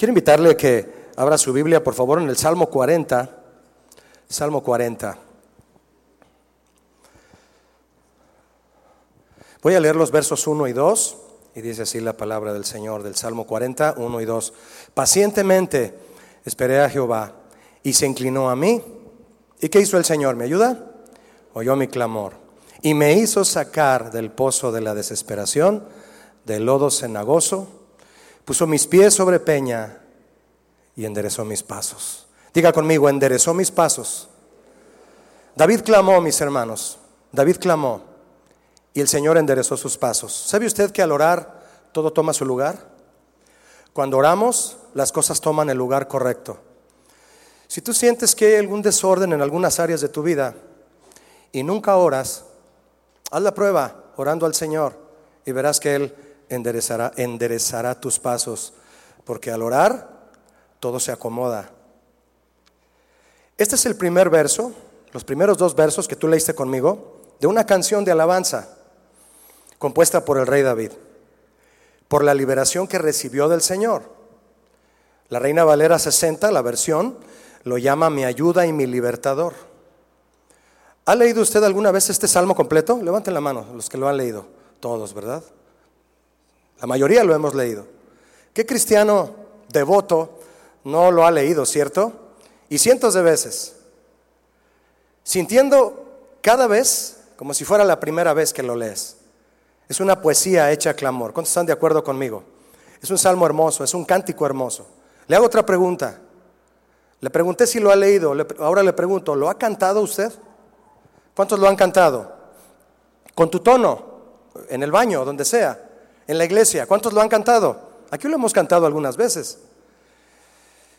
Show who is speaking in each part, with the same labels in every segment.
Speaker 1: Quiero invitarle a que abra su Biblia, por favor, en el Salmo 40. Salmo 40. Voy a leer los versos 1 y 2, y dice así la palabra del Señor del Salmo 40, 1 y 2. Pacientemente esperé a Jehová, y se inclinó a mí. ¿Y qué hizo el Señor? ¿Me ayuda? Oyó mi clamor, y me hizo sacar del pozo de la desesperación, del lodo cenagoso, puso mis pies sobre peña y enderezó mis pasos. Diga conmigo, enderezó mis pasos. David clamó, mis hermanos, David clamó y el Señor enderezó sus pasos. ¿Sabe usted que al orar todo toma su lugar? Cuando oramos, las cosas toman el lugar correcto. Si tú sientes que hay algún desorden en algunas áreas de tu vida y nunca oras, haz la prueba orando al Señor y verás que Él enderezará, enderezará tus pasos, porque al orar todo se acomoda. Este es el primer verso, los primeros dos versos que tú leíste conmigo, de una canción de alabanza compuesta por el rey David, por la liberación que recibió del Señor. La Reina Valera 60, la versión, lo llama mi ayuda y mi libertador. ¿Ha leído usted alguna vez este salmo completo? Levanten la mano, los que lo han leído. Todos, ¿verdad? La mayoría lo hemos leído. ¿Qué cristiano devoto no lo ha leído, cierto? Y cientos de veces. Sintiendo cada vez como si fuera la primera vez que lo lees. Es una poesía hecha a clamor. ¿Cuántos están de acuerdo conmigo? Es un salmo hermoso, es un cántico hermoso. Le hago otra pregunta. Le pregunté si lo ha leído, ahora le pregunto, ¿lo ha cantado usted? ¿Cuántos lo han cantado? Con tu tono, en el baño, donde sea en la iglesia. ¿Cuántos lo han cantado? Aquí lo hemos cantado algunas veces.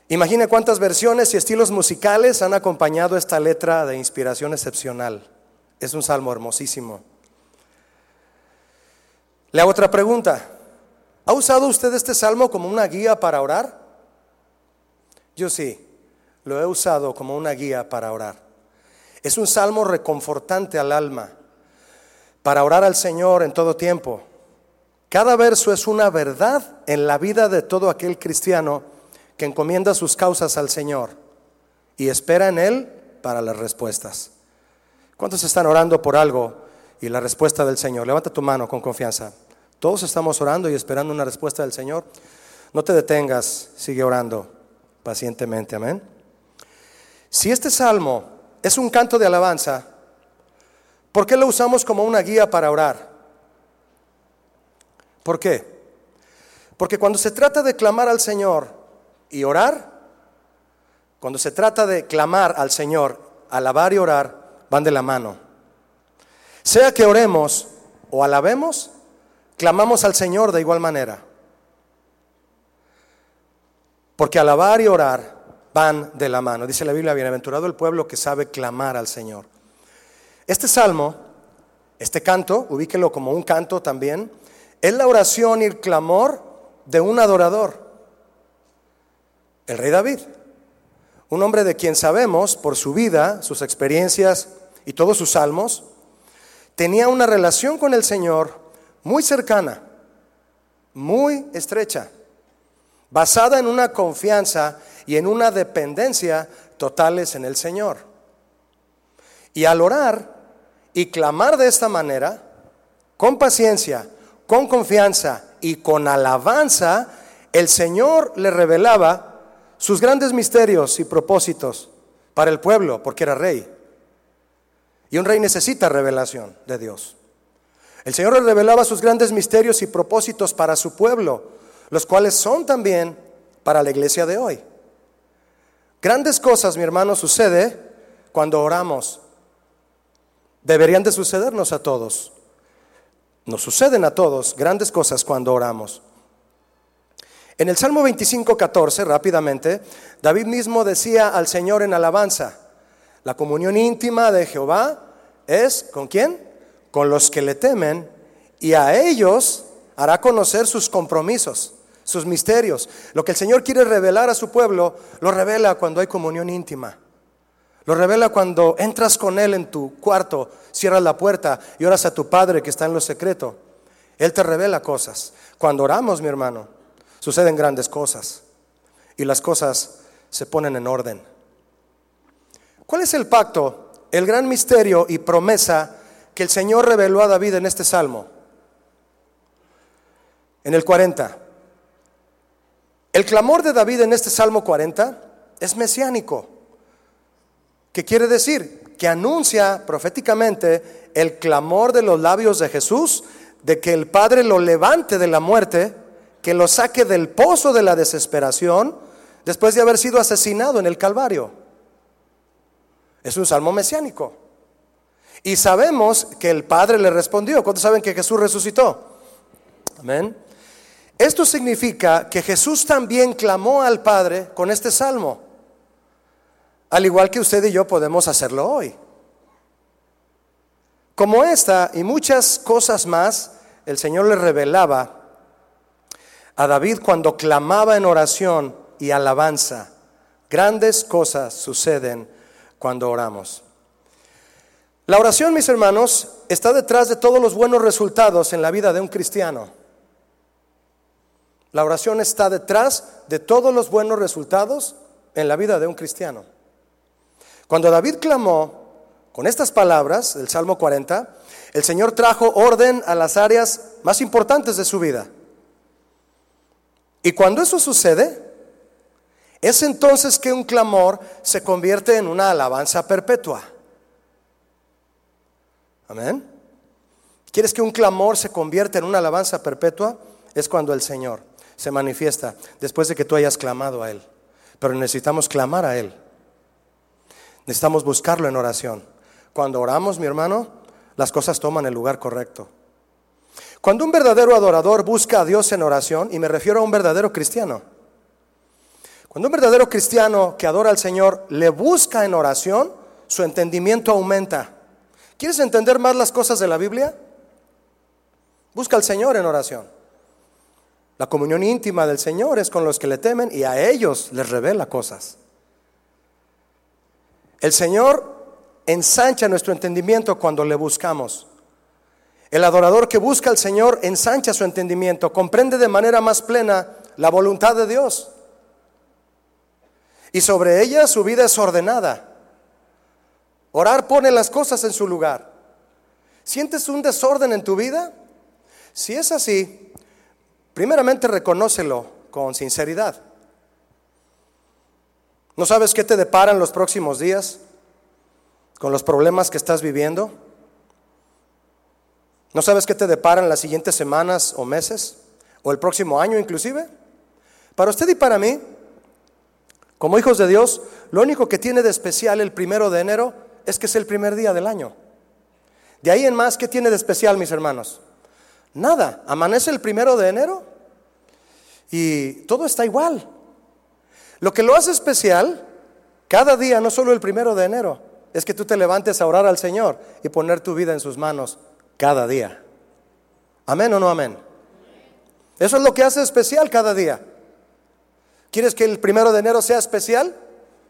Speaker 1: Imagine cuántas versiones y estilos musicales han acompañado esta letra de inspiración excepcional. Es un salmo hermosísimo. Le hago otra pregunta. ¿Ha usado usted este salmo como una guía para orar? Yo sí, lo he usado como una guía para orar. Es un salmo reconfortante al alma, para orar al Señor en todo tiempo. Cada verso es una verdad en la vida de todo aquel cristiano que encomienda sus causas al Señor y espera en Él para las respuestas. ¿Cuántos están orando por algo y la respuesta del Señor? Levanta tu mano con confianza. Todos estamos orando y esperando una respuesta del Señor. No te detengas, sigue orando pacientemente, amén. Si este salmo es un canto de alabanza, ¿por qué lo usamos como una guía para orar? ¿Por qué? Porque cuando se trata de clamar al Señor y orar, cuando se trata de clamar al Señor, alabar y orar, van de la mano. Sea que oremos o alabemos, clamamos al Señor de igual manera. Porque alabar y orar van de la mano. Dice la Biblia, bienaventurado el pueblo que sabe clamar al Señor. Este salmo, este canto, ubíquelo como un canto también, es la oración y el clamor de un adorador, el rey David. Un hombre de quien sabemos por su vida, sus experiencias y todos sus salmos, tenía una relación con el Señor muy cercana, muy estrecha, basada en una confianza y en una dependencia totales en el Señor. Y al orar y clamar de esta manera, con paciencia, con confianza y con alabanza, el Señor le revelaba sus grandes misterios y propósitos para el pueblo, porque era rey. Y un rey necesita revelación de Dios. El Señor le revelaba sus grandes misterios y propósitos para su pueblo, los cuales son también para la iglesia de hoy. Grandes cosas, mi hermano, sucede cuando oramos. Deberían de sucedernos a todos. Nos suceden a todos grandes cosas cuando oramos. En el Salmo 25, 14, rápidamente, David mismo decía al Señor en alabanza, la comunión íntima de Jehová es con quién? Con los que le temen y a ellos hará conocer sus compromisos, sus misterios. Lo que el Señor quiere revelar a su pueblo, lo revela cuando hay comunión íntima. Lo revela cuando entras con Él en tu cuarto, cierras la puerta y oras a tu Padre que está en lo secreto. Él te revela cosas. Cuando oramos, mi hermano, suceden grandes cosas. y las cosas se ponen en orden. ¿Cuál es el pacto, el gran misterio y promesa que el Señor reveló a David en este salmo? En el 40. El clamor de David en este salmo 40 es mesiánico. ¿Qué quiere decir? Que anuncia proféticamente el clamor de los labios de Jesús de que el Padre lo levante de la muerte, que lo saque del pozo de la desesperación después de haber sido asesinado en el Calvario. Es un salmo mesiánico. Y sabemos que el Padre le respondió. ¿Cuántos saben que Jesús resucitó? Amén. Esto significa que Jesús también clamó al Padre con este salmo, al igual que usted y yo podemos hacerlo hoy. Como esta y muchas cosas más, el Señor le revelaba a David cuando clamaba en oración y alabanza. Grandes cosas suceden cuando oramos. La oración, mis hermanos, está detrás de todos los buenos resultados en la vida de un cristiano. La oración está detrás de todos los buenos resultados en la vida de un cristiano. Cuando David clamó, con estas palabras del Salmo 40, el Señor trajo orden a las áreas más importantes de su vida. Y cuando eso sucede, es entonces que un clamor se convierte en una alabanza perpetua. Amén. ¿Quieres que un clamor se convierta en una alabanza perpetua? Es cuando el Señor se manifiesta después de que tú hayas clamado a Él. Pero necesitamos clamar a Él. Necesitamos buscarlo en oración. Cuando oramos, mi hermano, las cosas toman el lugar correcto. Cuando un verdadero adorador busca a Dios en oración, y me refiero a un verdadero cristiano, cuando un verdadero cristiano que adora al Señor le busca en oración, su entendimiento aumenta. ¿Quieres entender más las cosas de la Biblia? Busca al Señor en oración. La comunión íntima del Señor es con los que le temen y a ellos les revela cosas. El Señor ensancha nuestro entendimiento cuando le buscamos. El adorador que busca al Señor ensancha su entendimiento, comprende de manera más plena la voluntad de Dios. Y sobre ella su vida es ordenada. Orar pone las cosas en su lugar. ¿Sientes un desorden en tu vida? Si es así, primeramente reconócelo con sinceridad. ¿No sabes qué te deparan los próximos días? con los problemas que estás viviendo? ¿No sabes qué te deparan las siguientes semanas o meses? ¿O el próximo año inclusive? Para usted y para mí, como hijos de Dios, lo único que tiene de especial el primero de enero es que es el primer día del año. De ahí en más, ¿qué tiene de especial, mis hermanos? Nada, amanece el primero de enero y todo está igual. Lo que lo hace especial, cada día, no solo el primero de enero, es que tú te levantes a orar al Señor y poner tu vida en sus manos cada día. Amén o no amén. Eso es lo que hace especial cada día. ¿Quieres que el primero de enero sea especial?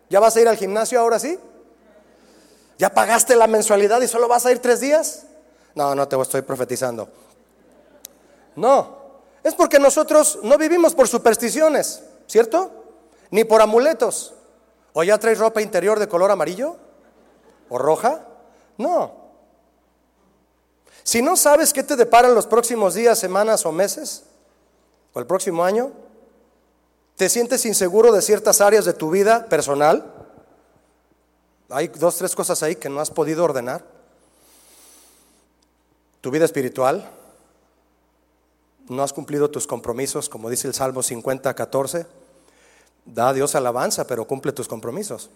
Speaker 1: ¿Ya vas a ir al gimnasio ahora sí? ¿Ya pagaste la mensualidad y solo vas a ir tres días? No, no te estoy profetizando. No, es porque nosotros no vivimos por supersticiones, ¿cierto? Ni por amuletos. ¿O ya traes ropa interior de color amarillo? o roja? No. Si no sabes qué te deparan los próximos días, semanas o meses, o el próximo año, te sientes inseguro de ciertas áreas de tu vida personal, hay dos, tres cosas ahí que no has podido ordenar. Tu vida espiritual, no has cumplido tus compromisos, como dice el Salmo 50, 14. Da a Dios alabanza, pero cumple tus compromisos.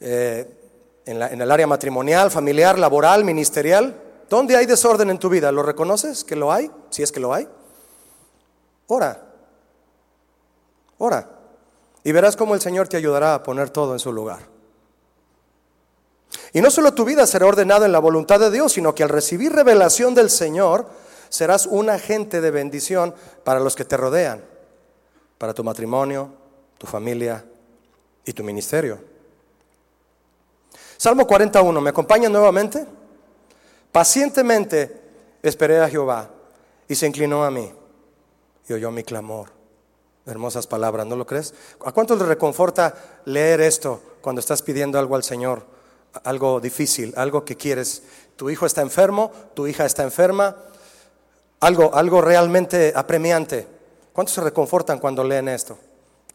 Speaker 1: Eh, en, el área matrimonial, familiar, laboral, ministerial. ¿Dónde hay desorden en tu vida? ¿Lo reconoces que lo hay? Si es que lo hay. Ora. Ora. Y verás cómo el Señor te ayudará a poner todo en su lugar. Y no solo tu vida será ordenada en la voluntad de Dios, sino que al recibir revelación del Señor, serás un agente de bendición para los que te rodean, para tu matrimonio, tu familia y tu ministerio. Salmo 41, ¿me acompaña nuevamente? Pacientemente esperé a Jehová y se inclinó a mí y oyó mi clamor Hermosas palabras, ¿no lo crees? ¿A cuántos les reconforta leer esto cuando estás pidiendo algo al Señor? Algo difícil, algo que quieres. Tu hijo está enfermo, tu hija está enferma, algo, algo realmente apremiante. ¿Cuántos se reconfortan cuando leen esto?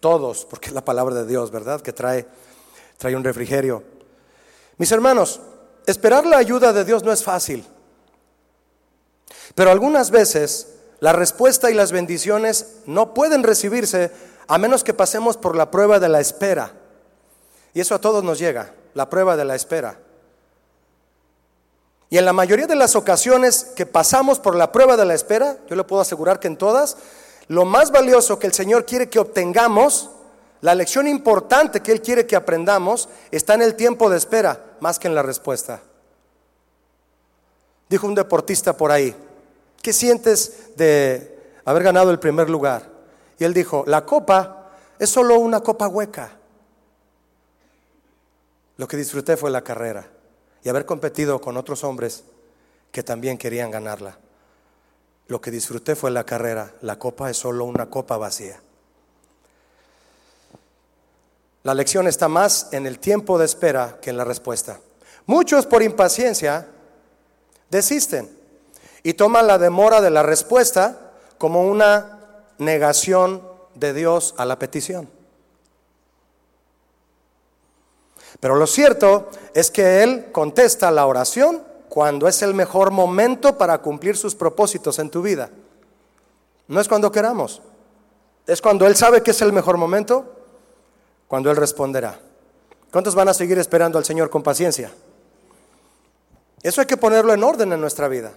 Speaker 1: Todos, porque es la palabra de Dios, ¿verdad? Que trae, trae un refrigerio. Mis hermanos, esperar la ayuda de Dios no es fácil. Pero algunas veces la respuesta y las bendiciones no pueden recibirse a menos que pasemos por la prueba de la espera. Y eso a todos nos llega, la prueba de la espera. Y en la mayoría de las ocasiones que pasamos por la prueba de la espera, yo le puedo asegurar que en todas, lo más valioso que el Señor quiere que obtengamos, la lección importante que Él quiere que aprendamos, está en el tiempo de espera más que en la respuesta. Dijo un deportista por ahí, ¿qué sientes de haber ganado el primer lugar? Y él dijo, la copa es solo una copa hueca. Lo que disfruté fue la carrera y haber competido con otros hombres que también querían ganarla. Lo que disfruté fue la carrera, la copa es solo una copa vacía. La lección está más en el tiempo de espera que en la respuesta. Muchos por impaciencia desisten y toman la demora de la respuesta como una negación de Dios a la petición. Pero lo cierto es que Él contesta la oración cuando es el mejor momento para cumplir sus propósitos en tu vida. No es cuando queramos, es cuando Él sabe que es el mejor momento, cuando Él responderá. ¿Cuántos van a seguir esperando al Señor con paciencia? Eso hay que ponerlo en orden en nuestra vida.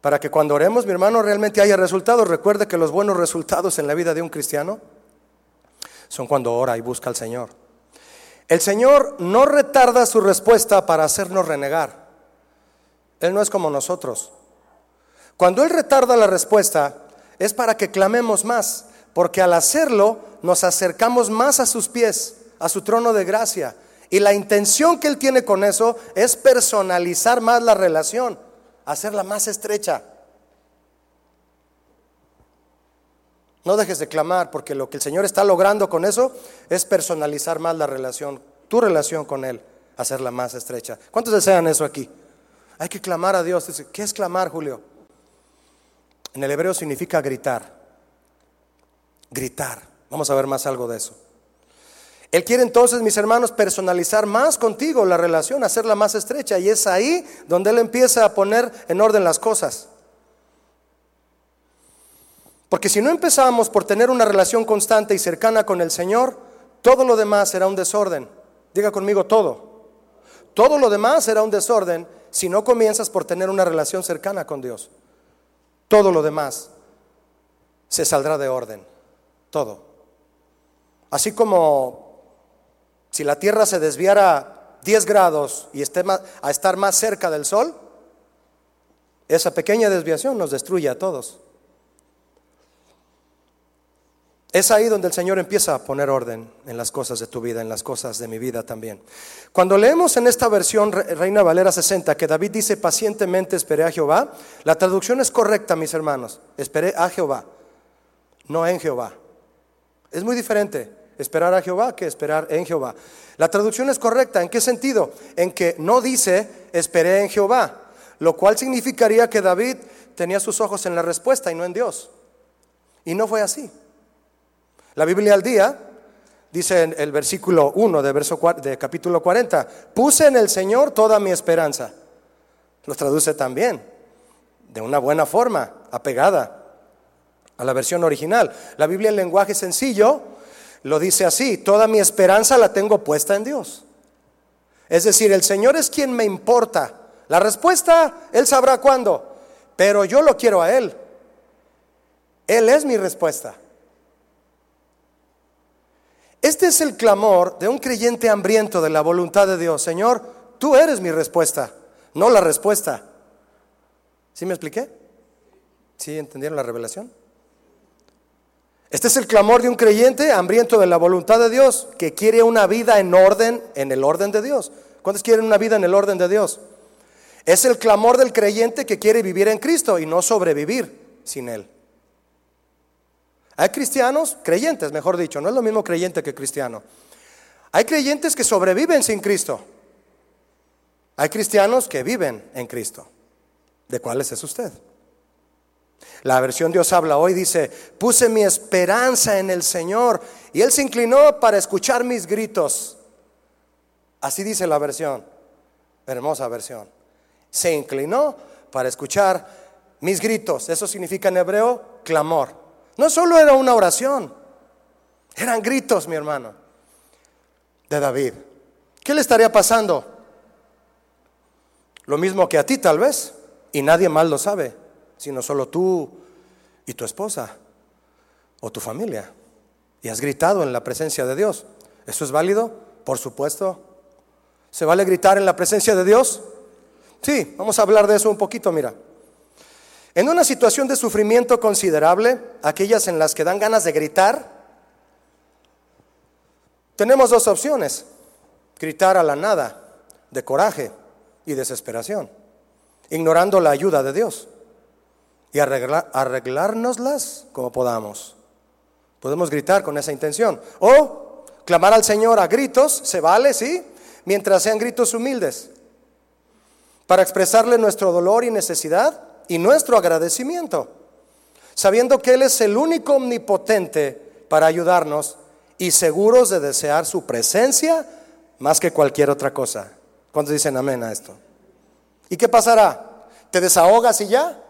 Speaker 1: Para que cuando oremos, mi hermano, realmente haya resultados. Recuerde que los buenos resultados en la vida de un cristiano son cuando ora y busca al Señor. El Señor no retarda su respuesta para hacernos renegar. Él no es como nosotros. Cuando Él retarda la respuesta es para que clamemos más, porque al hacerlo nos acercamos más a sus pies, a su trono de gracia. Y la intención que Él tiene con eso es personalizar más la relación hacerla más estrecha. No dejes de clamar, porque lo que el Señor está logrando con eso es personalizar más la relación, tu relación con Él, hacerla más estrecha. ¿Cuántos desean eso aquí? Hay que clamar a Dios. ¿Qué es clamar, Julio? En el hebreo significa gritar. Gritar. Vamos a ver más algo de eso. Él quiere entonces, mis hermanos, personalizar más contigo la relación, hacerla más estrecha. Y es ahí donde Él empieza a poner en orden las cosas. Porque si no empezamos por tener una relación constante y cercana con el Señor, todo lo demás será un desorden. Diga conmigo todo. Todo lo demás será un desorden si no comienzas por tener una relación cercana con Dios. Todo lo demás se saldrá de orden. Todo. Así como si la Tierra se desviara 10 grados y esté a estar más cerca del Sol, esa pequeña desviación nos destruye a todos. Es ahí donde el Señor empieza a poner orden en las cosas de tu vida, en las cosas de mi vida también. Cuando leemos en esta versión Reina Valera 60 que David dice pacientemente esperé a Jehová, la traducción es correcta, mis hermanos. Esperé a Jehová, no en Jehová. Es muy diferente esperar a Jehová que esperar en Jehová. La traducción es correcta. ¿En qué sentido? En que no dice esperé en Jehová, lo cual significaría que David tenía sus ojos en la respuesta y no en Dios. Y no fue así. La Biblia al día dice en el versículo 1 de, verso, de capítulo 40, puse en el Señor toda mi esperanza. Lo traduce también, de una buena forma, apegada a la versión original. La Biblia en lenguaje sencillo lo dice así, toda mi esperanza la tengo puesta en Dios. Es decir, el Señor es quien me importa. La respuesta, Él sabrá cuándo, pero yo lo quiero a Él. Él es mi respuesta. Este es el clamor de un creyente hambriento de la voluntad de Dios. Señor, tú eres mi respuesta, no la respuesta. ¿Sí me expliqué? ¿Sí entendieron la revelación? Este es el clamor de un creyente hambriento de la voluntad de Dios, que quiere una vida en orden, en el orden de Dios. ¿Cuántos quieren una vida en el orden de Dios? Es el clamor del creyente que quiere vivir en Cristo y no sobrevivir sin Él. Hay cristianos, creyentes, mejor dicho, no es lo mismo creyente que cristiano. Hay creyentes que sobreviven sin Cristo. Hay cristianos que viven en Cristo. ¿De cuáles es usted? La versión Dios habla hoy dice, puse mi esperanza en el Señor y Él se inclinó para escuchar mis gritos. Así dice la versión, hermosa versión. Se inclinó para escuchar mis gritos. Eso significa en hebreo clamor. No solo era una oración, eran gritos, mi hermano, de David. ¿Qué le estaría pasando? Lo mismo que a ti tal vez, y nadie más lo sabe sino solo tú y tu esposa o tu familia. Y has gritado en la presencia de Dios. ¿Eso es válido? Por supuesto. ¿Se vale gritar en la presencia de Dios? Sí, vamos a hablar de eso un poquito, mira. En una situación de sufrimiento considerable, aquellas en las que dan ganas de gritar, tenemos dos opciones. Gritar a la nada, de coraje y desesperación, ignorando la ayuda de Dios y arreglárnoslas como podamos. Podemos gritar con esa intención. O clamar al Señor a gritos, se vale, ¿sí? Mientras sean gritos humildes. Para expresarle nuestro dolor y necesidad y nuestro agradecimiento. Sabiendo que Él es el único omnipotente para ayudarnos y seguros de desear su presencia más que cualquier otra cosa. ¿Cuántos dicen amén a esto? ¿Y qué pasará? ¿Te desahogas y ya?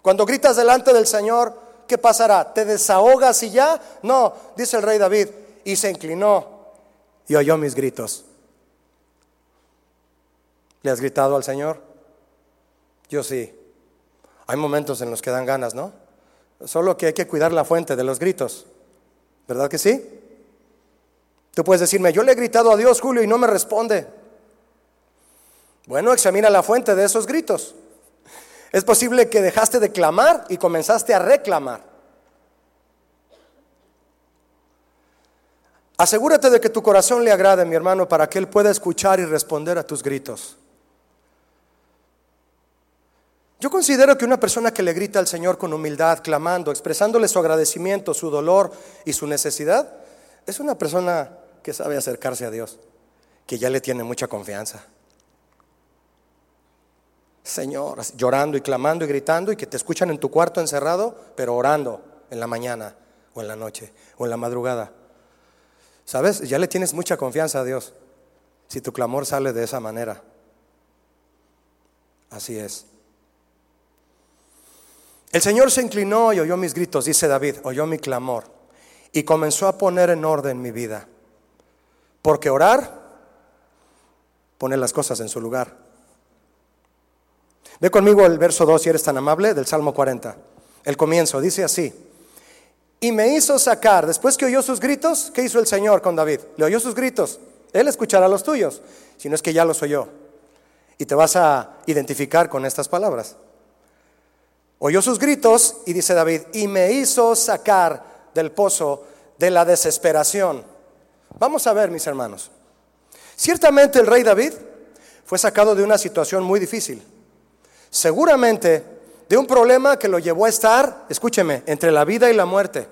Speaker 1: Cuando gritas delante del Señor, ¿qué pasará? ¿Te desahogas y ya? No, dice el rey David, y se inclinó y oyó mis gritos. ¿Le has gritado al Señor? Yo sí. Hay momentos en los que dan ganas, ¿no? Solo que hay que cuidar la fuente de los gritos. ¿Verdad que sí? Tú puedes decirme, yo le he gritado a Dios, Julio, y no me responde. Bueno, examina la fuente de esos gritos. Es posible que dejaste de clamar y comenzaste a reclamar. Asegúrate de que tu corazón le agrade, mi hermano, para que Él pueda escuchar y responder a tus gritos. Yo considero que una persona que le grita al Señor con humildad, clamando, expresándole su agradecimiento, su dolor y su necesidad, es una persona que sabe acercarse a Dios, que ya le tiene mucha confianza. Señor, llorando y clamando y gritando y que te escuchan en tu cuarto encerrado, pero orando en la mañana o en la noche o en la madrugada. ¿Sabes? Ya le tienes mucha confianza a Dios si tu clamor sale de esa manera. Así es. El Señor se inclinó y oyó mis gritos, dice David, oyó mi clamor y comenzó a poner en orden mi vida. Porque orar pone las cosas en su lugar. Ve conmigo el verso 2, si eres tan amable, del Salmo 40. El comienzo dice así. Y me hizo sacar, después que oyó sus gritos, ¿qué hizo el Señor con David? Le oyó sus gritos. Él escuchará los tuyos, si no es que ya los oyó. Y te vas a identificar con estas palabras. Oyó sus gritos y dice David, y me hizo sacar del pozo de la desesperación. Vamos a ver, mis hermanos. Ciertamente el rey David fue sacado de una situación muy difícil seguramente de un problema que lo llevó a estar, escúcheme, entre la vida y la muerte.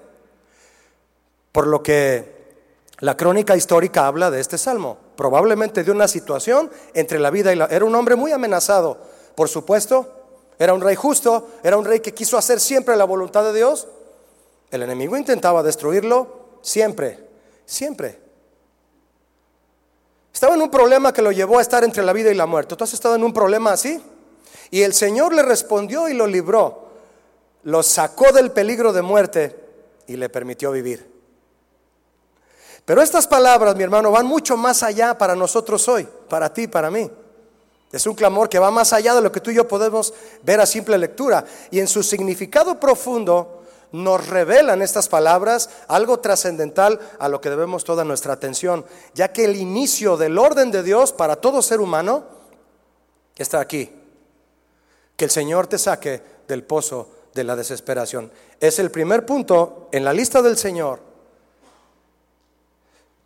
Speaker 1: Por lo que la crónica histórica habla de este salmo, probablemente de una situación entre la vida y la... Era un hombre muy amenazado, por supuesto, era un rey justo, era un rey que quiso hacer siempre la voluntad de Dios. El enemigo intentaba destruirlo siempre, siempre. Estaba en un problema que lo llevó a estar entre la vida y la muerte. ¿Tú has estado en un problema así? Y el Señor le respondió y lo libró. Lo sacó del peligro de muerte y le permitió vivir. Pero estas palabras, mi hermano, van mucho más allá para nosotros hoy, para ti, para mí. Es un clamor que va más allá de lo que tú y yo podemos ver a simple lectura. Y en su significado profundo nos revelan estas palabras algo trascendental a lo que debemos toda nuestra atención, ya que el inicio del orden de Dios para todo ser humano está aquí que el Señor te saque del pozo de la desesperación. Es el primer punto en la lista del Señor,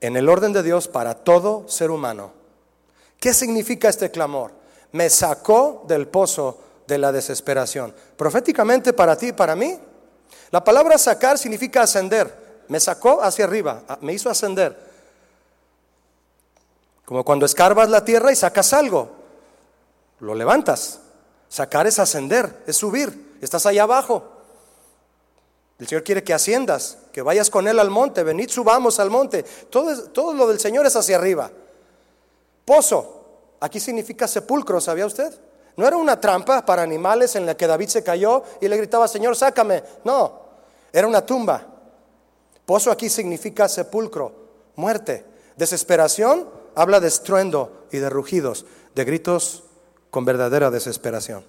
Speaker 1: en el orden de Dios para todo ser humano. ¿Qué significa este clamor? Me sacó del pozo de la desesperación. Proféticamente para ti y para mí, La palabra sacar significa ascender. Me sacó hacia arriba, me hizo ascender. Como cuando escarbas la tierra y sacas algo, lo levantas. Sacar es ascender, es subir. Estás allá abajo. El Señor quiere que asciendas, que vayas con Él al monte. Venid, subamos al monte. Todo, todo lo del Señor es hacia arriba. Pozo, aquí significa sepulcro, ¿sabía usted? No era una trampa para animales en la que David se cayó y le gritaba, Señor, sácame. No, era una tumba. Pozo aquí significa sepulcro, muerte. Desesperación habla de estruendo y de rugidos, de gritos con verdadera desesperación.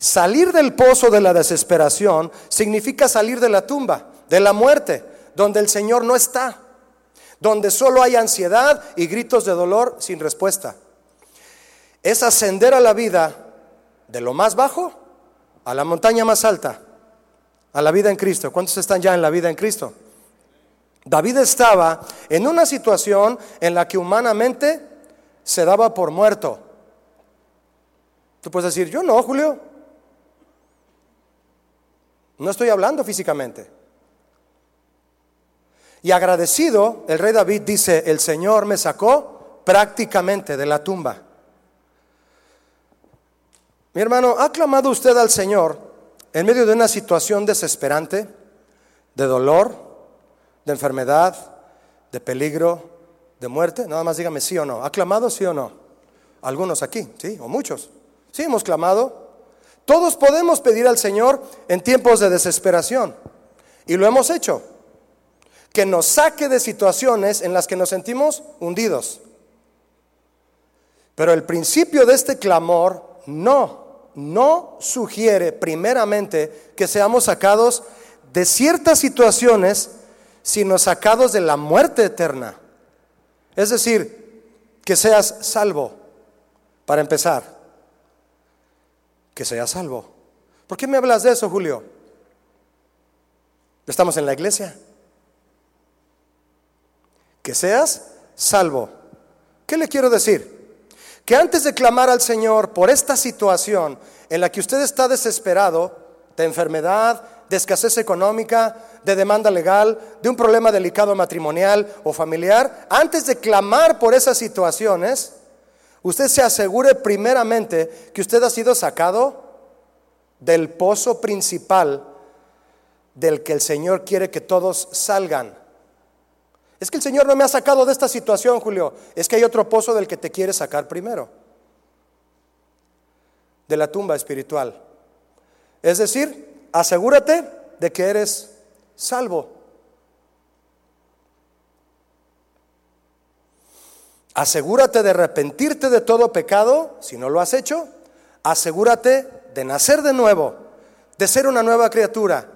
Speaker 1: Salir del pozo de la desesperación significa salir de la tumba, de la muerte, donde el Señor no está, donde solo hay ansiedad y gritos de dolor sin respuesta. Es ascender a la vida de lo más bajo a la montaña más alta, a la vida en Cristo. ¿Cuántos están ya en la vida en Cristo? David estaba en una situación en la que humanamente se daba por muerto. Tú puedes decir, yo no, Julio. No estoy hablando físicamente. Y agradecido, el rey David dice, el Señor me sacó prácticamente de la tumba. Mi hermano, ¿ha clamado usted al Señor en medio de una situación desesperante, de dolor, de enfermedad, de peligro, de muerte? Nada más dígame sí o no. ¿Ha clamado sí o no? Algunos aquí, sí, o muchos. Sí, hemos clamado. Todos podemos pedir al Señor en tiempos de desesperación. Y lo hemos hecho. Que nos saque de situaciones en las que nos sentimos hundidos. Pero el principio de este clamor no, no sugiere primeramente que seamos sacados de ciertas situaciones sino sacados de la muerte eterna. Es decir, que seas salvo, para empezar, que seas salvo. ¿Por qué me hablas de eso, Julio? Estamos en la iglesia. Que seas salvo. ¿Qué le quiero decir? Que antes de clamar al Señor por esta situación en la que usted está desesperado, de enfermedad, de escasez económica, de demanda legal, de un problema delicado matrimonial o familiar, antes de clamar por esas situaciones, usted se asegure primeramente que usted ha sido sacado del pozo principal del que el Señor quiere que todos salgan. Es que el Señor no me ha sacado de esta situación, Julio. Es que hay otro pozo del que te quiere sacar primero. De la tumba espiritual. Es decir, asegúrate de que eres salvo. Asegúrate de arrepentirte de todo pecado, si no lo has hecho. Asegúrate de nacer de nuevo, de ser una nueva criatura,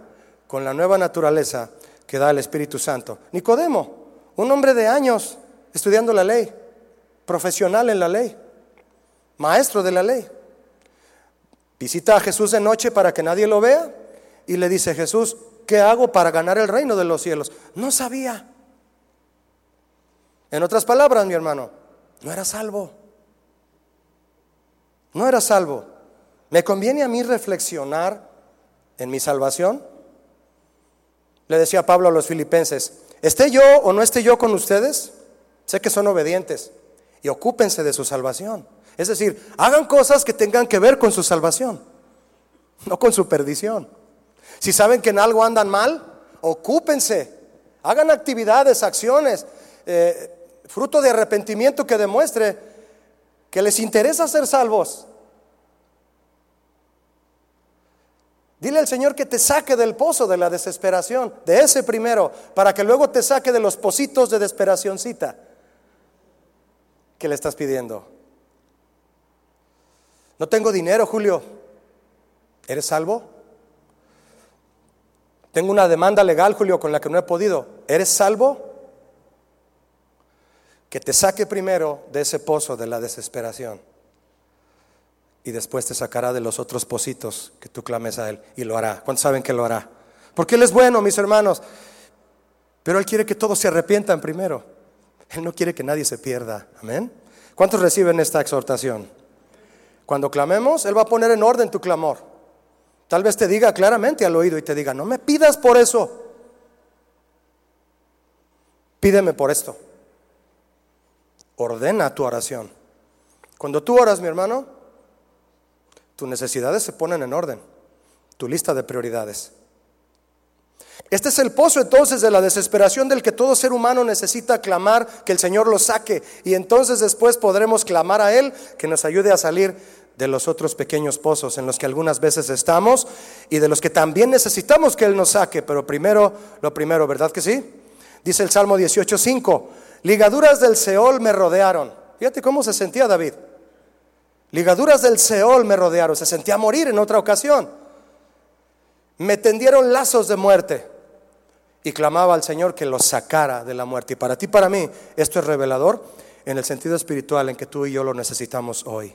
Speaker 1: con la nueva naturaleza que da el Espíritu Santo. Nicodemo, un hombre de años estudiando la ley, profesional en la ley, maestro de la ley. Visita a Jesús de noche para que nadie lo vea y le dice, Jesús, ¿qué hago para ganar el reino de los cielos? No sabía. En otras palabras, mi hermano, no era salvo. No era salvo. ¿Me conviene a mí reflexionar en mi salvación? Le decía Pablo a los filipenses, esté yo o no esté yo con ustedes, sé que son obedientes y ocúpense de su salvación. Es decir, hagan cosas que tengan que ver con su salvación, no con su perdición. Si saben que en algo andan mal, ocúpense, hagan actividades, acciones, eh, fruto de arrepentimiento que demuestre que les interesa ser salvos. Dile al Señor que te saque del pozo de la desesperación, de ese primero, para que luego te saque de los pocitos de desesperacioncita que le estás pidiendo. No tengo dinero, Julio. ¿Eres salvo? Tengo una demanda legal, Julio, con la que no he podido. ¿Eres salvo? Que te saque primero de ese pozo de la desesperación y después te sacará de los otros pocitos que tú clames a Él y lo hará. ¿Cuántos saben que lo hará? Porque Él es bueno, mis hermanos. Pero Él quiere que todos se arrepientan primero. Él no quiere que nadie se pierda. Amén. ¿Cuántos reciben esta exhortación? Cuando clamemos, Él va a poner en orden tu clamor. Tal vez te diga claramente al oído y te diga, no me pidas por eso. Pídeme por esto. Ordena tu oración. Cuando tú oras, mi hermano, tus necesidades se ponen en orden. Tu lista de prioridades. Este es el pozo entonces de la desesperación del que todo ser humano necesita clamar que el Señor lo saque y entonces después podremos clamar a Él que nos ayude a salir de los otros pequeños pozos en los que algunas veces estamos y de los que también necesitamos que Él nos saque, pero primero, lo primero, ¿verdad que sí? Dice el Salmo 18.5, ligaduras del Seol me rodearon. Fíjate cómo se sentía David. Ligaduras del Seol me rodearon, se sentía morir en otra ocasión. Me tendieron lazos de muerte y clamaba al Señor que los sacara de la muerte. Y para ti, para mí, esto es revelador en el sentido espiritual en que tú y yo lo necesitamos hoy.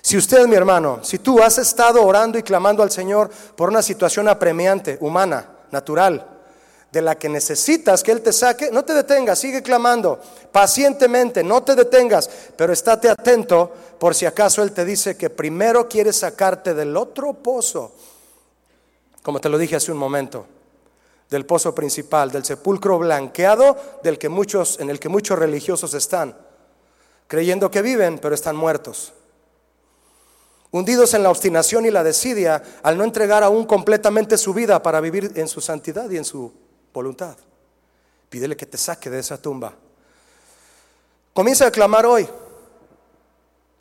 Speaker 1: Si usted, mi hermano, si tú has estado orando y clamando al Señor por una situación apremiante, humana, natural, de la que necesitas que Él te saque, no te detengas, sigue clamando pacientemente, no te detengas, pero estate atento por si acaso Él te dice que primero quiere sacarte del otro pozo como te lo dije hace un momento, del pozo principal, del sepulcro blanqueado del que muchos, en el que muchos religiosos están, creyendo que viven, pero están muertos. Hundidos en la obstinación y la desidia al no entregar aún completamente su vida para vivir en su santidad y en su voluntad. Pídele que te saque de esa tumba. Comienza a clamar hoy,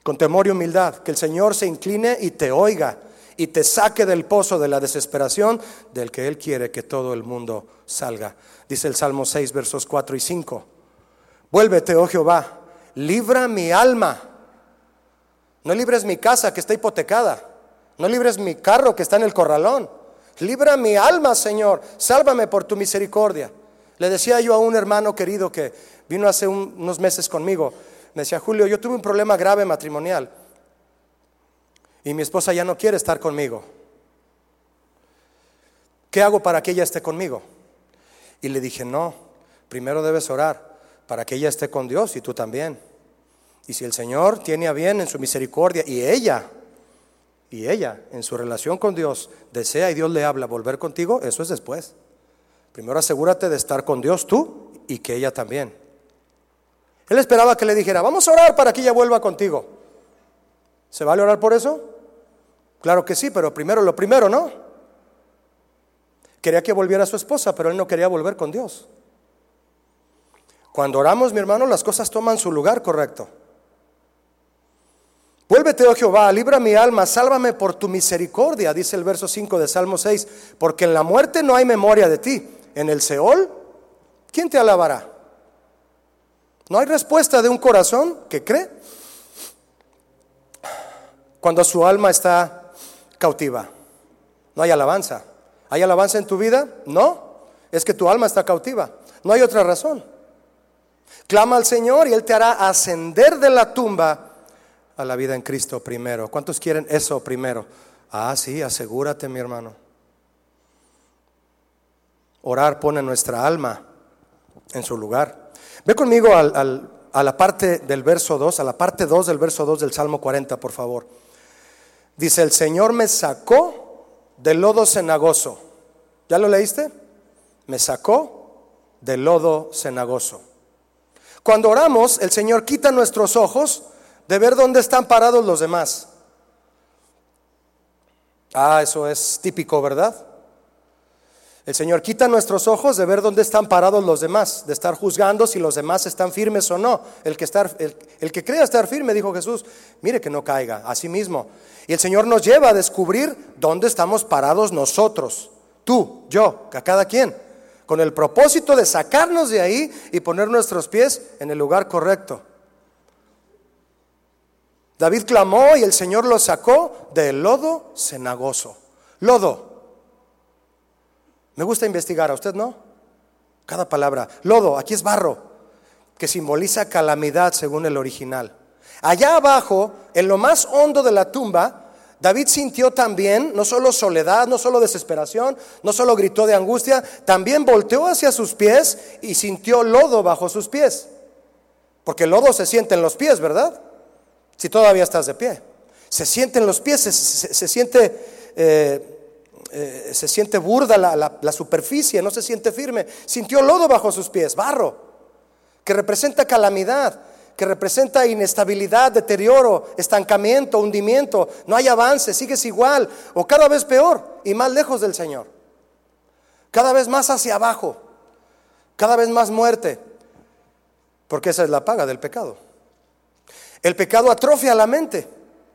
Speaker 1: con temor y humildad, que el Señor se incline y te oiga y te saque del pozo de la desesperación del que Él quiere que todo el mundo salga. Dice el Salmo 6, versos 4 y 5. Vuélvete, oh Jehová, libra mi alma. No libres mi casa que está hipotecada. No libres mi carro que está en el corralón. Libra mi alma, Señor. Sálvame por tu misericordia. Le decía yo a un hermano querido que vino hace unos meses conmigo. Me decía, Julio, yo tuve un problema grave matrimonial y mi esposa ya no quiere estar conmigo. ¿Qué hago para que ella esté conmigo? Y le dije, no, primero debes orar para que ella esté con Dios y tú también. Y si el Señor tiene a bien en su misericordia y ella, y ella en su relación con Dios desea y Dios le habla volver contigo, eso es después. Primero asegúrate de estar con Dios tú y que ella también. Él esperaba que le dijera, vamos a orar para que ella vuelva contigo. ¿Se vale orar por eso? Claro que sí, pero primero lo primero, ¿no? Quería que volviera su esposa, pero él no quería volver con Dios. Cuando oramos, mi hermano, las cosas toman su lugar correcto. Vuélvete, oh Jehová, libra mi alma, sálvame por tu misericordia, dice el verso 5 de Salmo 6, porque en la muerte no hay memoria de ti. En el Seol, ¿quién te alabará? No hay respuesta de un corazón que cree cuando su alma está cautiva. No hay alabanza. ¿Hay alabanza en tu vida? No. Es que tu alma está cautiva. No hay otra razón. Clama al Señor y Él te hará ascender de la tumba a la vida en Cristo primero. ¿Cuántos quieren eso primero? Ah, sí, asegúrate, mi hermano. Orar pone nuestra alma en su lugar. Ve conmigo a la parte del verso 2, a la parte 2 del verso 2 del Salmo 40, por favor. Dice, el Señor me sacó del lodo cenagoso. ¿Ya lo leíste? Me sacó del lodo cenagoso. Cuando oramos, el Señor quita nuestros ojos de ver dónde están parados los demás. Ah, eso es típico, ¿verdad? El Señor quita nuestros ojos de ver dónde están parados los demás, de estar juzgando si los demás están firmes o no. El que, estar, el, que crea estar firme, dijo Jesús, mire que no caiga, así mismo. Y el Señor nos lleva a descubrir dónde estamos parados nosotros, tú, yo, a cada quien, con el propósito de sacarnos de ahí y poner nuestros pies en el lugar correcto. David clamó y el Señor lo sacó del lodo cenagoso. Lodo, me gusta investigar, ¿a usted no? Cada palabra. Lodo, aquí es barro, que simboliza calamidad según el original. Allá abajo, en lo más hondo de la tumba, David sintió también no solo soledad, no solo desesperación, no solo gritó de angustia, también volteó hacia sus pies y sintió lodo bajo sus pies. Porque el lodo se siente en los pies, ¿verdad? Si todavía estás de pie. Se siente en los pies, se, se siente eh, eh, se siente burda la, la superficie, no se siente firme. Sintió lodo bajo sus pies, barro, que representa calamidad, que representa inestabilidad, deterioro, estancamiento, hundimiento. No hay avance, sigues igual o cada vez peor y más lejos del Señor. Cada vez más hacia abajo, cada vez más muerte, porque esa es la paga del pecado. El pecado atrofia la mente,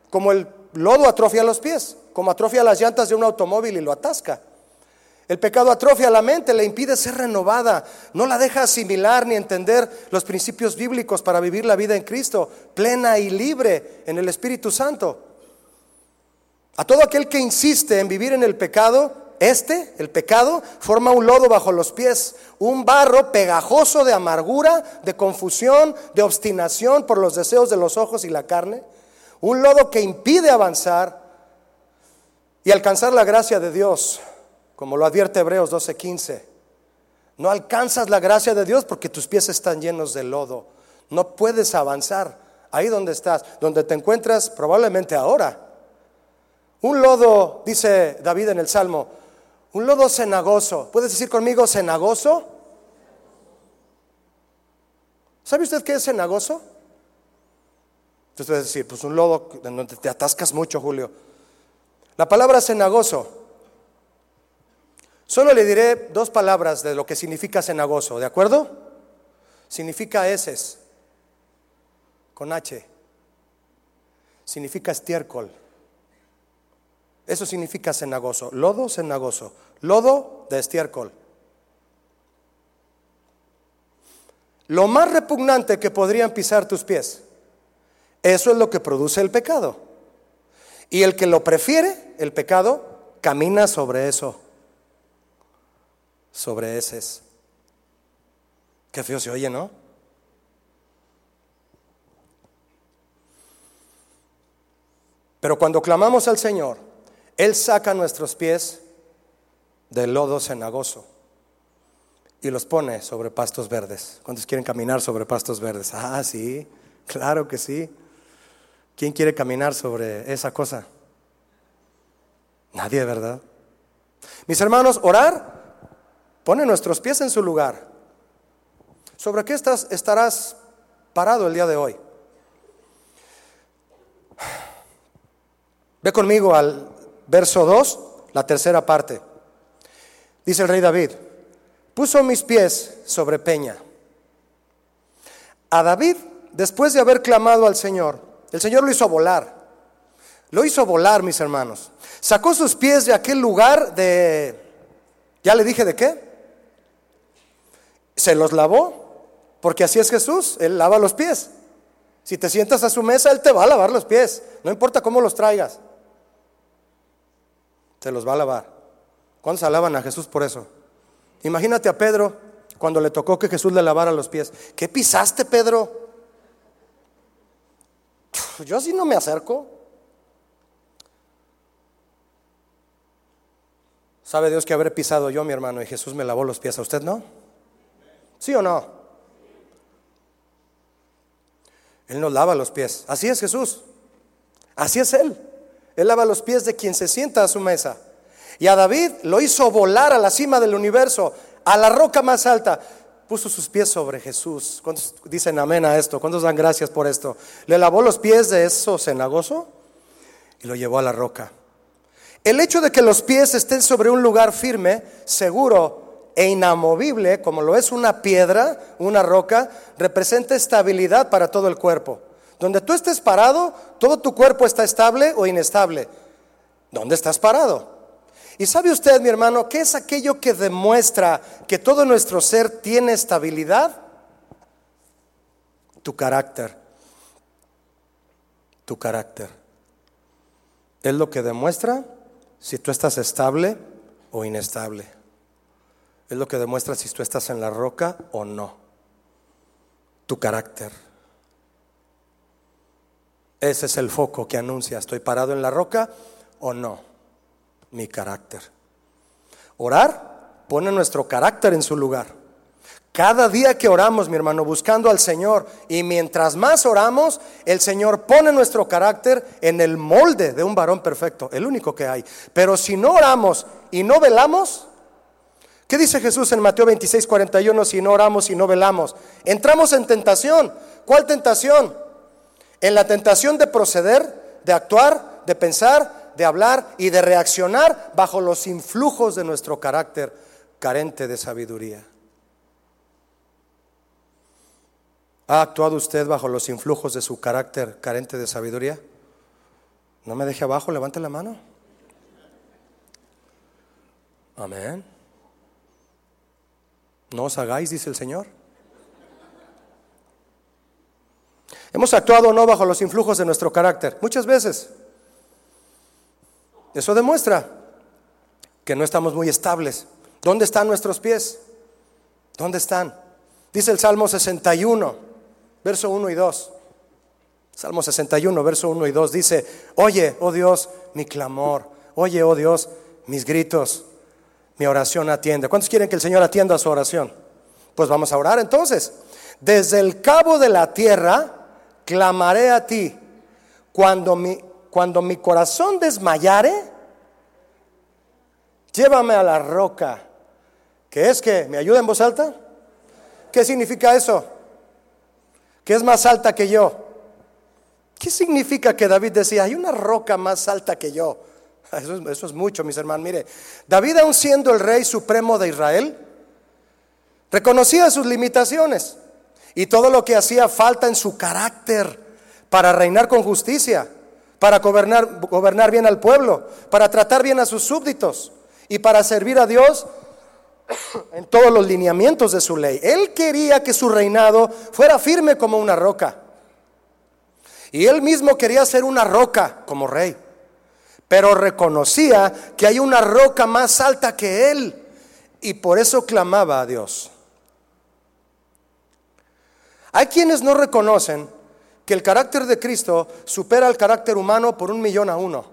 Speaker 1: como el lodo atrofia los pies, como atrofia las llantas de un automóvil y lo atasca. El pecado atrofia la mente, le impide ser renovada, no la deja asimilar ni entender los principios bíblicos para vivir la vida en Cristo, plena y libre en el Espíritu Santo. A todo aquel que insiste en vivir en el pecado, este, el pecado, forma un lodo bajo los pies, un barro pegajoso de amargura, de confusión, de obstinación por los deseos de los ojos y la carne, un lodo que impide avanzar y alcanzar la gracia de Dios, como lo advierte Hebreos 12:15. No alcanzas la gracia de Dios porque tus pies están llenos de lodo. No puedes avanzar ahí donde estás, donde te encuentras probablemente ahora. Un lodo, dice David en el Salmo, un lodo cenagoso. ¿Puedes decir conmigo cenagoso? ¿Sabe usted qué es cenagoso? Entonces decir, pues un lodo donde te atascas mucho, Julio. La palabra cenagoso. Solo le diré dos palabras de lo que significa cenagoso, ¿de acuerdo? Significa heces, con H. Significa estiércol. Eso significa cenagoso. Lodo cenagoso. Lodo de estiércol. Lo más repugnante que podrían pisar tus pies. Eso es lo que produce el pecado. Y el que lo prefiere, el pecado, camina sobre eso. Sobre ese. Qué feo se oye, ¿no? Pero cuando clamamos al Señor, él saca nuestros pies del lodo cenagoso y los pone sobre pastos verdes. ¿Cuántos quieren caminar sobre pastos verdes? Ah, sí, claro que sí. ¿Quién quiere caminar sobre esa cosa? Nadie, ¿verdad? Mis hermanos, orar pone nuestros pies en su lugar. ¿Sobre qué estás, estarás parado el día de hoy? Ve conmigo al verso 2, la tercera parte. Dice el rey David, puso mis pies sobre peña. A David, después de haber clamado al Señor, el Señor lo hizo volar. Lo hizo volar, mis hermanos. Sacó sus pies de aquel lugar de... ¿Ya le dije de qué? Se los lavó, porque así es Jesús, Él lava los pies. Si te sientas a su mesa, Él te va a lavar los pies, no importa cómo los traigas se los va a lavar. ¿Cuántos alaban a Jesús por eso? Imagínate a Pedro cuando le tocó que Jesús le lavara los pies. ¿Qué pisaste, Pedro? Yo así no me acerco. ¿Sabe Dios que habré pisado yo, mi hermano, y Jesús me lavó los pies? ¿A usted no? ¿Sí o no? Él nos lava los pies. Así es Jesús. Así es Él. Él lava los pies de quien se sienta a su mesa. Y a David lo hizo volar a la cima del universo, a la roca más alta. Puso sus pies sobre Jesús. ¿Cuántos dicen amén a esto? ¿Cuántos dan gracias por esto? Le lavó los pies de eso cenagoso y lo llevó a la roca. El hecho de que los pies estén sobre un lugar firme, seguro e inamovible, como lo es una piedra, una roca, representa estabilidad para todo el cuerpo. Donde tú estés parado, todo tu cuerpo está estable o inestable. ¿Dónde estás parado? Y sabe usted, mi hermano, qué es aquello que demuestra que todo nuestro ser tiene estabilidad? Tu carácter. Tu carácter. Es lo que demuestra si tú estás estable o inestable. Es lo que demuestra si tú estás en la roca o no. Tu carácter. Ese es el foco que anuncia, ¿estoy parado en la roca o no? Mi carácter. Orar pone nuestro carácter en su lugar. Cada día que oramos, mi hermano, buscando al Señor, y mientras más oramos, el Señor pone nuestro carácter en el molde de un varón perfecto, el único que hay. Pero si no oramos y no velamos, ¿qué dice Jesús en Mateo 26, 41? Si no oramos y no velamos, entramos en tentación. ¿Cuál tentación? En la tentación de proceder, de actuar, de pensar, de hablar y de reaccionar bajo los influjos de nuestro carácter carente de sabiduría. ¿Ha actuado usted bajo los influjos de su carácter carente de sabiduría? No me deje abajo, levante la mano. Amén. No os hagáis, dice el Señor. Hemos actuado o no bajo los influjos de nuestro carácter. Muchas veces. Eso demuestra que no estamos muy estables. ¿Dónde están nuestros pies? ¿Dónde están? Dice el Salmo 61 verso 1 y 2. Salmo 61, verso 1 y 2 dice, oye, oh Dios, mi clamor, oye, oh Dios, mis gritos, mi oración atiende. ¿Cuántos quieren que el Señor atienda a su oración? Pues vamos a orar entonces. Desde el cabo de la tierra clamaré a ti. Cuando mi, cuando mi corazón desmayare, llévame a la roca. ¿Qué es que me ayuda en voz alta? ¿Qué significa eso? que es más alta que yo. ¿Qué significa que David decía, hay una roca más alta que yo? Eso es, mucho, mis hermanos. Mire, David aún siendo el rey supremo de Israel, reconocía sus limitaciones y todo lo que hacía falta en su carácter para reinar con justicia, para gobernar, bien al pueblo, para tratar bien a sus súbditos y para servir a Dios en todos los lineamientos de su ley. Él quería que su reinado fuera firme como una roca. Y él mismo quería ser una roca como rey. Pero reconocía que hay una roca más alta que él. Y por eso clamaba a Dios. Hay quienes no reconocen que el carácter de Cristo supera el carácter humano por un millón a uno.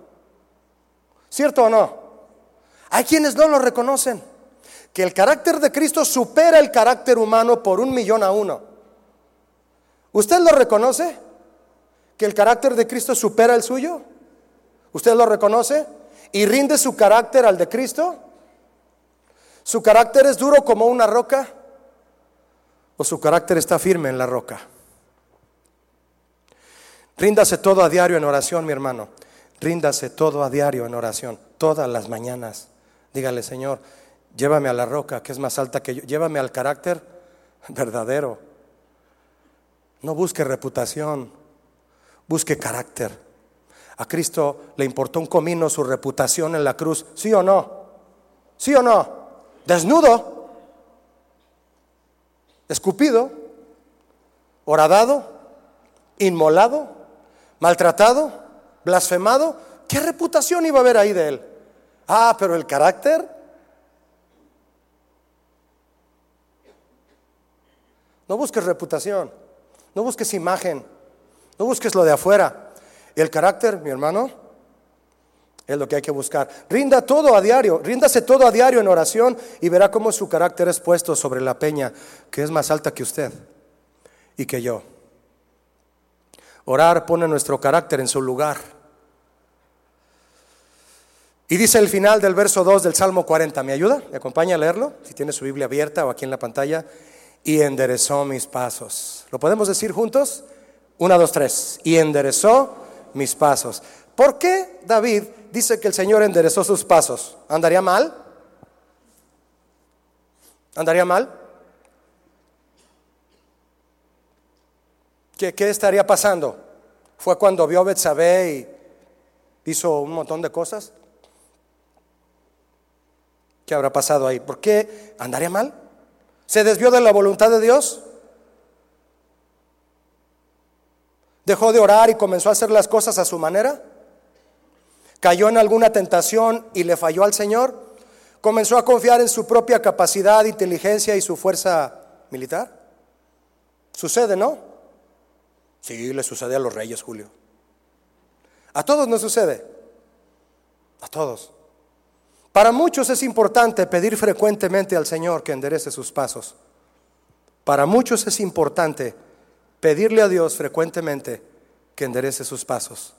Speaker 1: ¿Cierto o no? Hay quienes no lo reconocen que el carácter de Cristo supera el carácter humano por un millón a uno. ¿Usted lo reconoce? ¿Que el carácter de Cristo supera el suyo? ¿Usted lo reconoce? ¿Y rinde su carácter al de Cristo? ¿Su carácter es duro como una roca? ¿O su carácter está firme en la roca? Ríndase todo a diario en oración, mi hermano. Ríndase todo a diario en oración, todas las mañanas. Dígale, Señor, Llévame a la roca que es más alta que yo. Llévame al carácter verdadero. No busque reputación, busque carácter. A Cristo le importó un comino su reputación en la cruz, ¿sí o no? ¿Sí o no? Desnudo, escupido, horadado, inmolado, maltratado, blasfemado. ¿Qué reputación iba a haber ahí de él? Ah, pero el carácter No busques reputación, no busques imagen, no busques lo de afuera. El carácter, mi hermano, es lo que hay que buscar. Rinda todo a diario, ríndase todo a diario en oración y verá cómo su carácter es puesto sobre la peña que es más alta que usted y que yo. Orar pone nuestro carácter en su lugar. Y dice el final del verso 2 del Salmo 40. ¿Me ayuda? ¿Me acompaña a leerlo? Si tiene su Biblia abierta o aquí en la pantalla y enderezó mis pasos. ¿Lo podemos decir juntos? Una, dos, tres. Y enderezó mis pasos. ¿Por qué David dice que el Señor enderezó sus pasos? ¿Andaría mal? ¿Andaría mal? ¿Qué, qué estaría pasando? ¿Fue cuando vio a Betsabé y hizo un montón de cosas? ¿Qué habrá pasado ahí? ¿Por qué andaría mal? ¿Se desvió de la voluntad de Dios? ¿Dejó de orar y comenzó a hacer las cosas a su manera? ¿Cayó en alguna tentación y le falló al Señor? ¿Comenzó a confiar en su propia capacidad, inteligencia y su fuerza militar? ¿Sucede, no? Sí, le sucede a los reyes, Julio. A todos nos sucede. A todos. Para muchos es importante pedir frecuentemente al Señor que enderece sus pasos. Para muchos es importante pedirle a Dios frecuentemente que enderece sus pasos.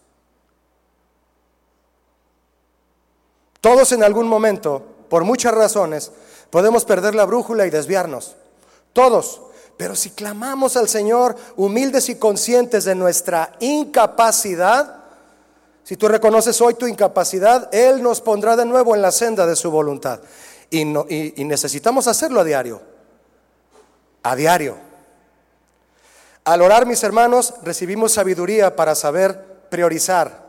Speaker 1: Todos en algún momento, por muchas razones, podemos perder la brújula y desviarnos. Todos. Pero si clamamos al Señor humildes y conscientes de nuestra incapacidad, si tú reconoces hoy tu incapacidad, Él nos pondrá de nuevo en la senda de su voluntad. Y, y necesitamos hacerlo a diario. A diario. Al orar, mis hermanos, recibimos sabiduría para saber priorizar.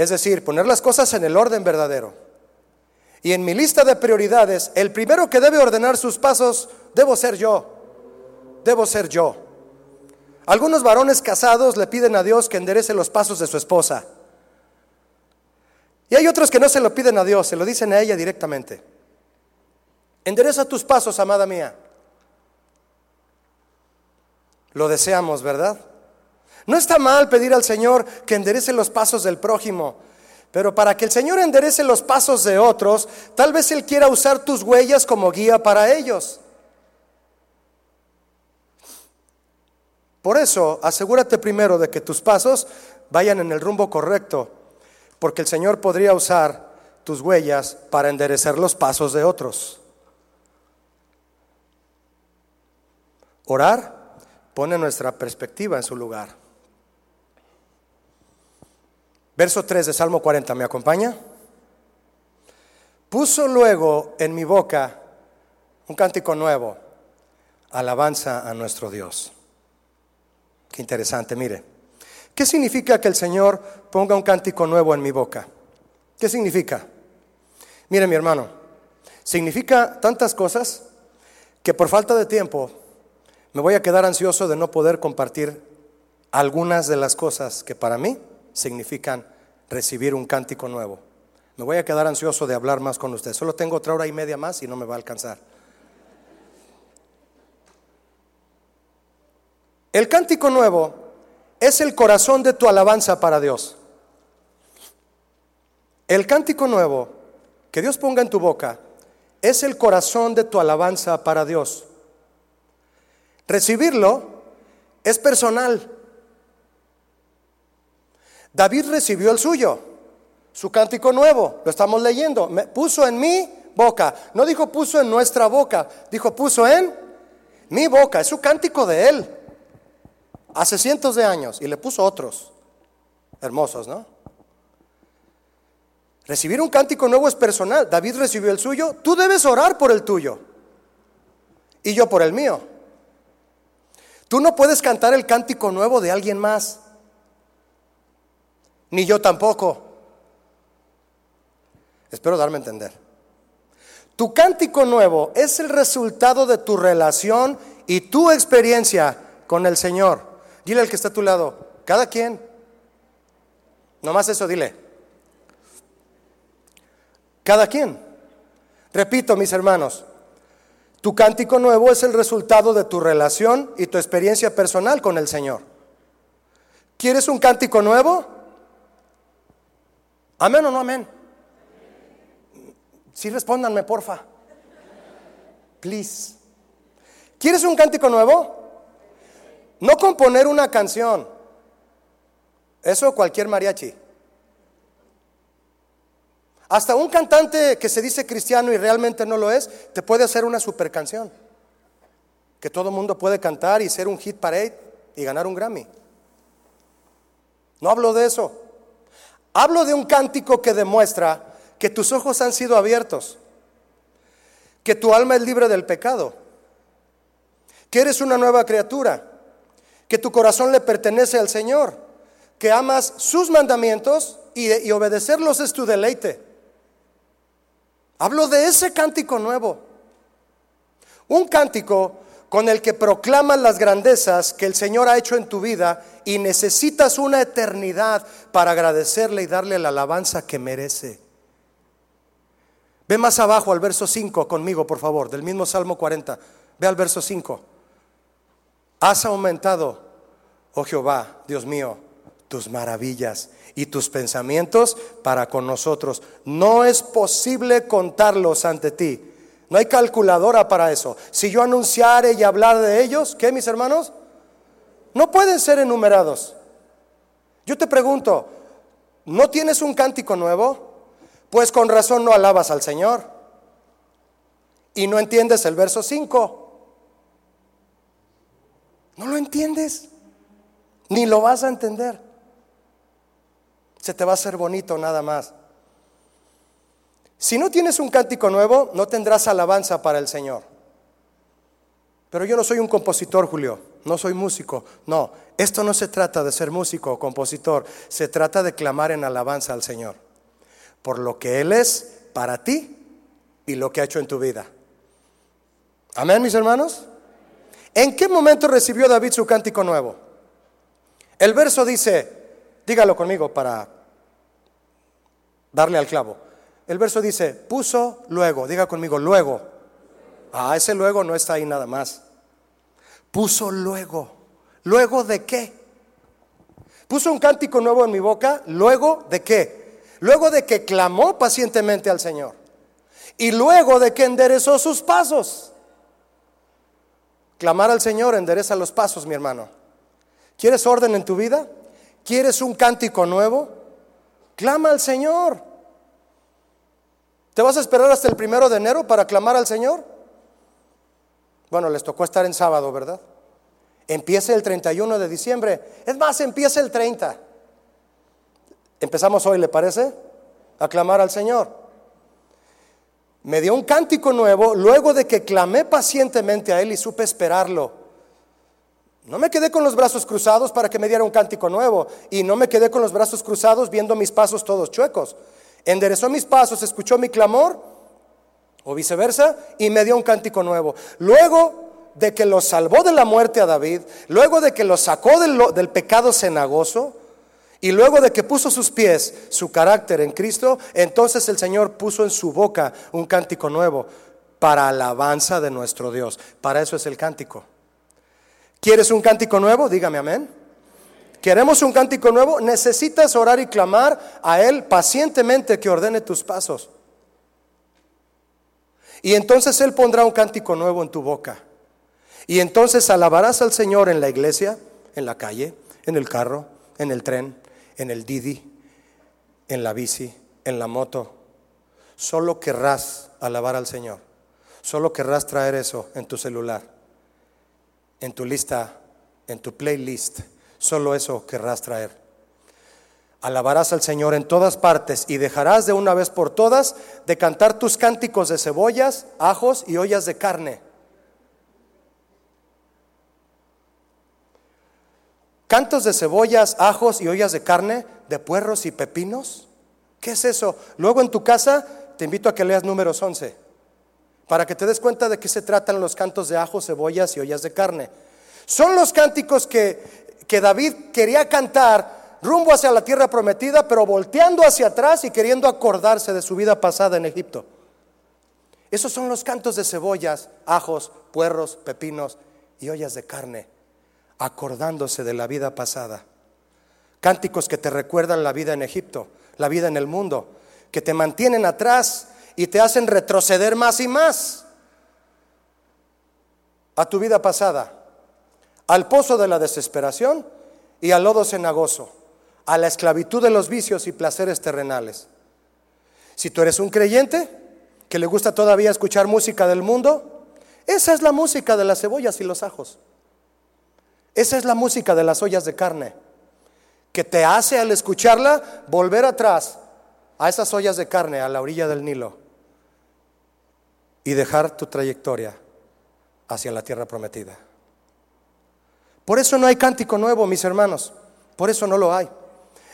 Speaker 1: Es decir, poner las cosas en el orden verdadero. Y en mi lista de prioridades, el primero que debe ordenar sus pasos debo ser yo. Debo ser yo. Algunos varones casados le piden a Dios que enderece los pasos de su esposa. Y hay otros que no se lo piden a Dios, se lo dicen a ella directamente. Endereza tus pasos, amada mía. Lo deseamos, ¿verdad? No está mal pedir al Señor que enderece los pasos del prójimo, pero para que el Señor enderece los pasos de otros, tal vez Él quiera usar tus huellas como guía para ellos. Por eso, asegúrate primero de que tus pasos vayan en el rumbo correcto, porque el Señor podría usar tus huellas para enderecer los pasos de otros. Orar pone nuestra perspectiva en su lugar. Verso 3 de Salmo 40, ¿me acompaña? Puso luego en mi boca un cántico nuevo, alabanza a nuestro Dios. Qué interesante, mire. ¿Qué significa que el Señor ponga un cántico nuevo en mi boca? ¿Qué significa? Mire mi hermano, significa tantas cosas que por falta de tiempo me voy a quedar ansioso de no poder compartir algunas de las cosas que para mí significan recibir un cántico nuevo. Me voy a quedar ansioso de hablar más con usted. Solo tengo otra hora y media más y no me va a alcanzar. El cántico nuevo es el corazón de tu alabanza para Dios. El cántico nuevo que Dios ponga en tu boca es el corazón de tu alabanza para Dios. Recibirlo es personal. David recibió el suyo, su cántico nuevo, lo estamos leyendo. Puso en mi boca, no dijo puso en nuestra boca, dijo puso en mi boca, es su cántico de él, hace cientos de años, y le puso otros, hermosos, ¿no? Recibir un cántico nuevo es personal, David recibió el suyo, tú debes orar por el tuyo, y yo por el mío. Tú no puedes cantar el cántico nuevo de alguien más ni yo tampoco. Espero darme a entender. Tu cántico nuevo es el resultado de tu relación y tu experiencia con el Señor. Dile al que está a tu lado, cada quien. Nomás eso, dile. Cada quien. Repito, mis hermanos, tu cántico nuevo es el resultado de tu relación y tu experiencia personal con el Señor. ¿Quieres un cántico nuevo? ¿Amén o no amén? Sí, respóndanme, porfa. Please. ¿Quieres un cántico nuevo? No componer una canción. Eso cualquier mariachi. Hasta un cantante que se dice cristiano y realmente no lo es, te puede hacer una super canción. Que todo mundo puede cantar y ser un hit parade y ganar un Grammy. No hablo de eso. Hablo de un cántico que demuestra que tus ojos han sido abiertos, que tu alma es libre del pecado, que eres una nueva criatura, que tu corazón le pertenece al Señor, que amas sus mandamientos y, obedecerlos es tu deleite. Hablo de ese cántico nuevo, un cántico con el que proclamas las grandezas que el Señor ha hecho en tu vida y necesitas una eternidad para agradecerle y darle la alabanza que merece. Ve más abajo al verso 5 conmigo, por favor, del mismo Salmo 40. Ve al verso 5. Has aumentado, oh Jehová, Dios mío, tus maravillas y tus pensamientos para con nosotros. No es posible contarlos ante ti. No hay calculadora para eso. Si yo anunciare y hablar de ellos, ¿qué, mis hermanos? No pueden ser enumerados. Yo te pregunto, ¿no tienes un cántico nuevo? Pues con razón no alabas al Señor. Y no entiendes el verso 5. No lo entiendes. Ni lo vas a entender. Se te va a hacer bonito nada más. Si no tienes un cántico nuevo, no tendrás alabanza para el Señor. Pero yo no soy un compositor, Julio, no soy músico. No, esto no se trata de ser músico o compositor, se trata de clamar en alabanza al Señor. Por lo que Él es para ti y lo que ha hecho en tu vida. Amén, mis hermanos. ¿En qué momento recibió David su cántico nuevo? El verso dice, dígalo conmigo para darle al clavo. El verso dice, puso luego, diga conmigo, luego. Ah, ese luego no está ahí nada más. Puso luego. ¿Luego de qué? Puso un cántico nuevo en mi boca, luego de qué? Luego de que clamó pacientemente al Señor. Y luego de que enderezó sus pasos. Clamar al Señor endereza los pasos, mi hermano. ¿Quieres orden en tu vida? ¿Quieres un cántico nuevo? Clama al Señor. ¿Te vas a esperar hasta el primero de enero para clamar al Señor? Bueno, les tocó estar en sábado, ¿verdad? Empiece el 31 de diciembre. Es más, empieza el 30. Empezamos hoy, ¿le parece? A clamar al Señor. Me dio un cántico nuevo luego de que clamé pacientemente a Él y supe esperarlo. No me quedé con los brazos cruzados para que me diera un cántico nuevo y no me quedé con los brazos cruzados viendo mis pasos todos chuecos enderezó mis pasos, escuchó mi clamor, o viceversa, y me dio un cántico nuevo. Luego de que lo salvó de la muerte a David, luego de que lo sacó del, pecado cenagoso, y luego de que puso sus pies, su carácter en Cristo, entonces el Señor puso en su boca un cántico nuevo para alabanza de nuestro Dios. Para eso es el cántico. ¿Quieres un cántico nuevo? Dígame amén. Queremos un cántico nuevo, necesitas orar y clamar a Él pacientemente que ordene tus pasos. Y entonces Él pondrá un cántico nuevo en tu boca. Y entonces alabarás al Señor en la iglesia, en la calle, en el carro, en el tren, en el Didi, en la bici, en la moto. Solo querrás alabar al Señor. Solo querrás traer eso en tu celular, en tu lista, en tu playlist Solo eso querrás traer. Alabarás al Señor en todas partes y dejarás de una vez por todas de cantar tus cánticos de cebollas, ajos y ollas de carne. Cantos de cebollas, ajos y ollas de carne, de puerros y pepinos. ¿Qué es eso? Luego en tu casa te invito a que leas números 11, para que te des cuenta de qué se tratan los cantos de ajos, cebollas y ollas de carne. Son los cánticos que que David quería cantar rumbo hacia la tierra prometida, pero volteando hacia atrás y queriendo acordarse de su vida pasada en Egipto. Esos son los cantos de cebollas, ajos, puerros, pepinos y ollas de carne, acordándose de la vida pasada. Cánticos que te recuerdan la vida en Egipto, la vida en el mundo, que te mantienen atrás y te hacen retroceder más y más a tu vida pasada al pozo de la desesperación y al lodo cenagoso, a la esclavitud de los vicios y placeres terrenales. Si tú eres un creyente que le gusta todavía escuchar música del mundo, esa es la música de las cebollas y los ajos. Esa es la música de las ollas de carne, que te hace al escucharla volver atrás a esas ollas de carne a la orilla del Nilo y dejar tu trayectoria hacia la tierra prometida. Por eso no hay cántico nuevo, mis hermanos. Por eso no lo hay.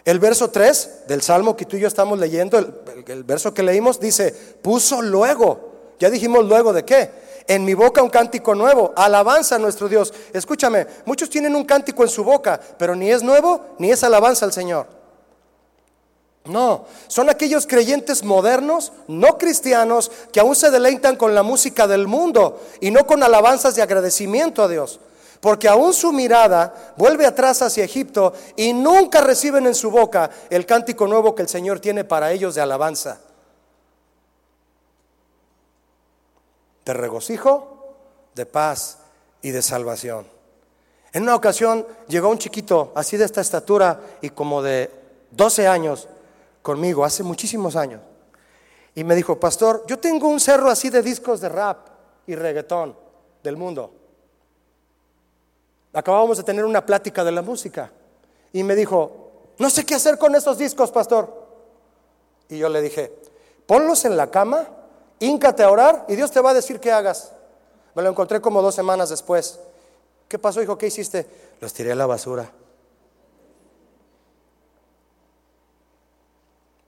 Speaker 1: El verso 3 del Salmo que tú y yo estamos leyendo, el, verso que leímos, dice, puso luego. Ya dijimos luego de qué. En mi boca un cántico nuevo, alabanza a nuestro Dios. Escúchame, muchos tienen un cántico en su boca, pero ni es nuevo ni es alabanza al Señor. No, son aquellos creyentes modernos, no cristianos, que aún se deleitan con la música del mundo y no con alabanzas de agradecimiento a Dios porque aún su mirada vuelve atrás hacia Egipto y nunca reciben en su boca el cántico nuevo que el Señor tiene para ellos de alabanza. de regocijo, de paz y de salvación. En una ocasión llegó un chiquito así de esta estatura y como de 12 años conmigo, hace muchísimos años. Y me dijo, pastor, yo tengo un cerro así de discos de rap y reggaetón del mundo. Acabábamos de tener una plática de la música. Y me dijo, no sé qué hacer con esos discos, pastor. Y yo le dije, ponlos en la cama, híncate a orar y Dios te va a decir qué hagas. Me lo encontré como dos semanas después. ¿Qué pasó, hijo? ¿Qué hiciste? Los tiré a la basura.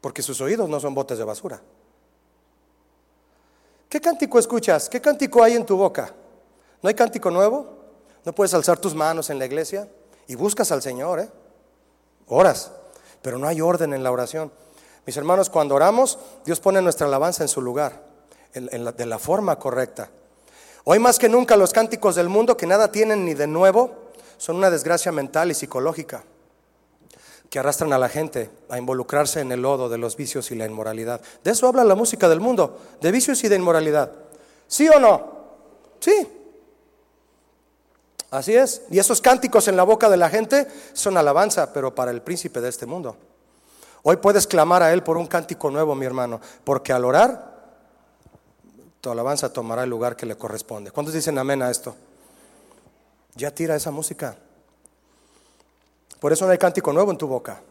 Speaker 1: Porque sus oídos no son botes de basura. ¿Qué cántico escuchas? ¿Qué cántico hay en tu boca? ¿No hay cántico nuevo? ¿No puedes alzar tus manos en la iglesia? Y buscas al Señor, ¿eh? Oras, pero no hay orden en la oración. Mis hermanos, cuando oramos, Dios pone nuestra alabanza en su lugar, de la forma correcta. Hoy más que nunca los cánticos del mundo, que nada tienen ni de nuevo, son una desgracia mental y psicológica que arrastran a la gente a involucrarse en el lodo de los vicios y la inmoralidad. De eso habla la música del mundo, de vicios y de inmoralidad. ¿Sí o no? Sí. Así es. Y esos cánticos en la boca de la gente son alabanza, pero para el príncipe de este mundo. Hoy puedes clamar a Él por un cántico nuevo, mi hermano, porque al orar, tu alabanza tomará el lugar que le corresponde. ¿Cuántos dicen amén a esto? Ya tira esa música. Por eso no hay cántico nuevo en tu boca.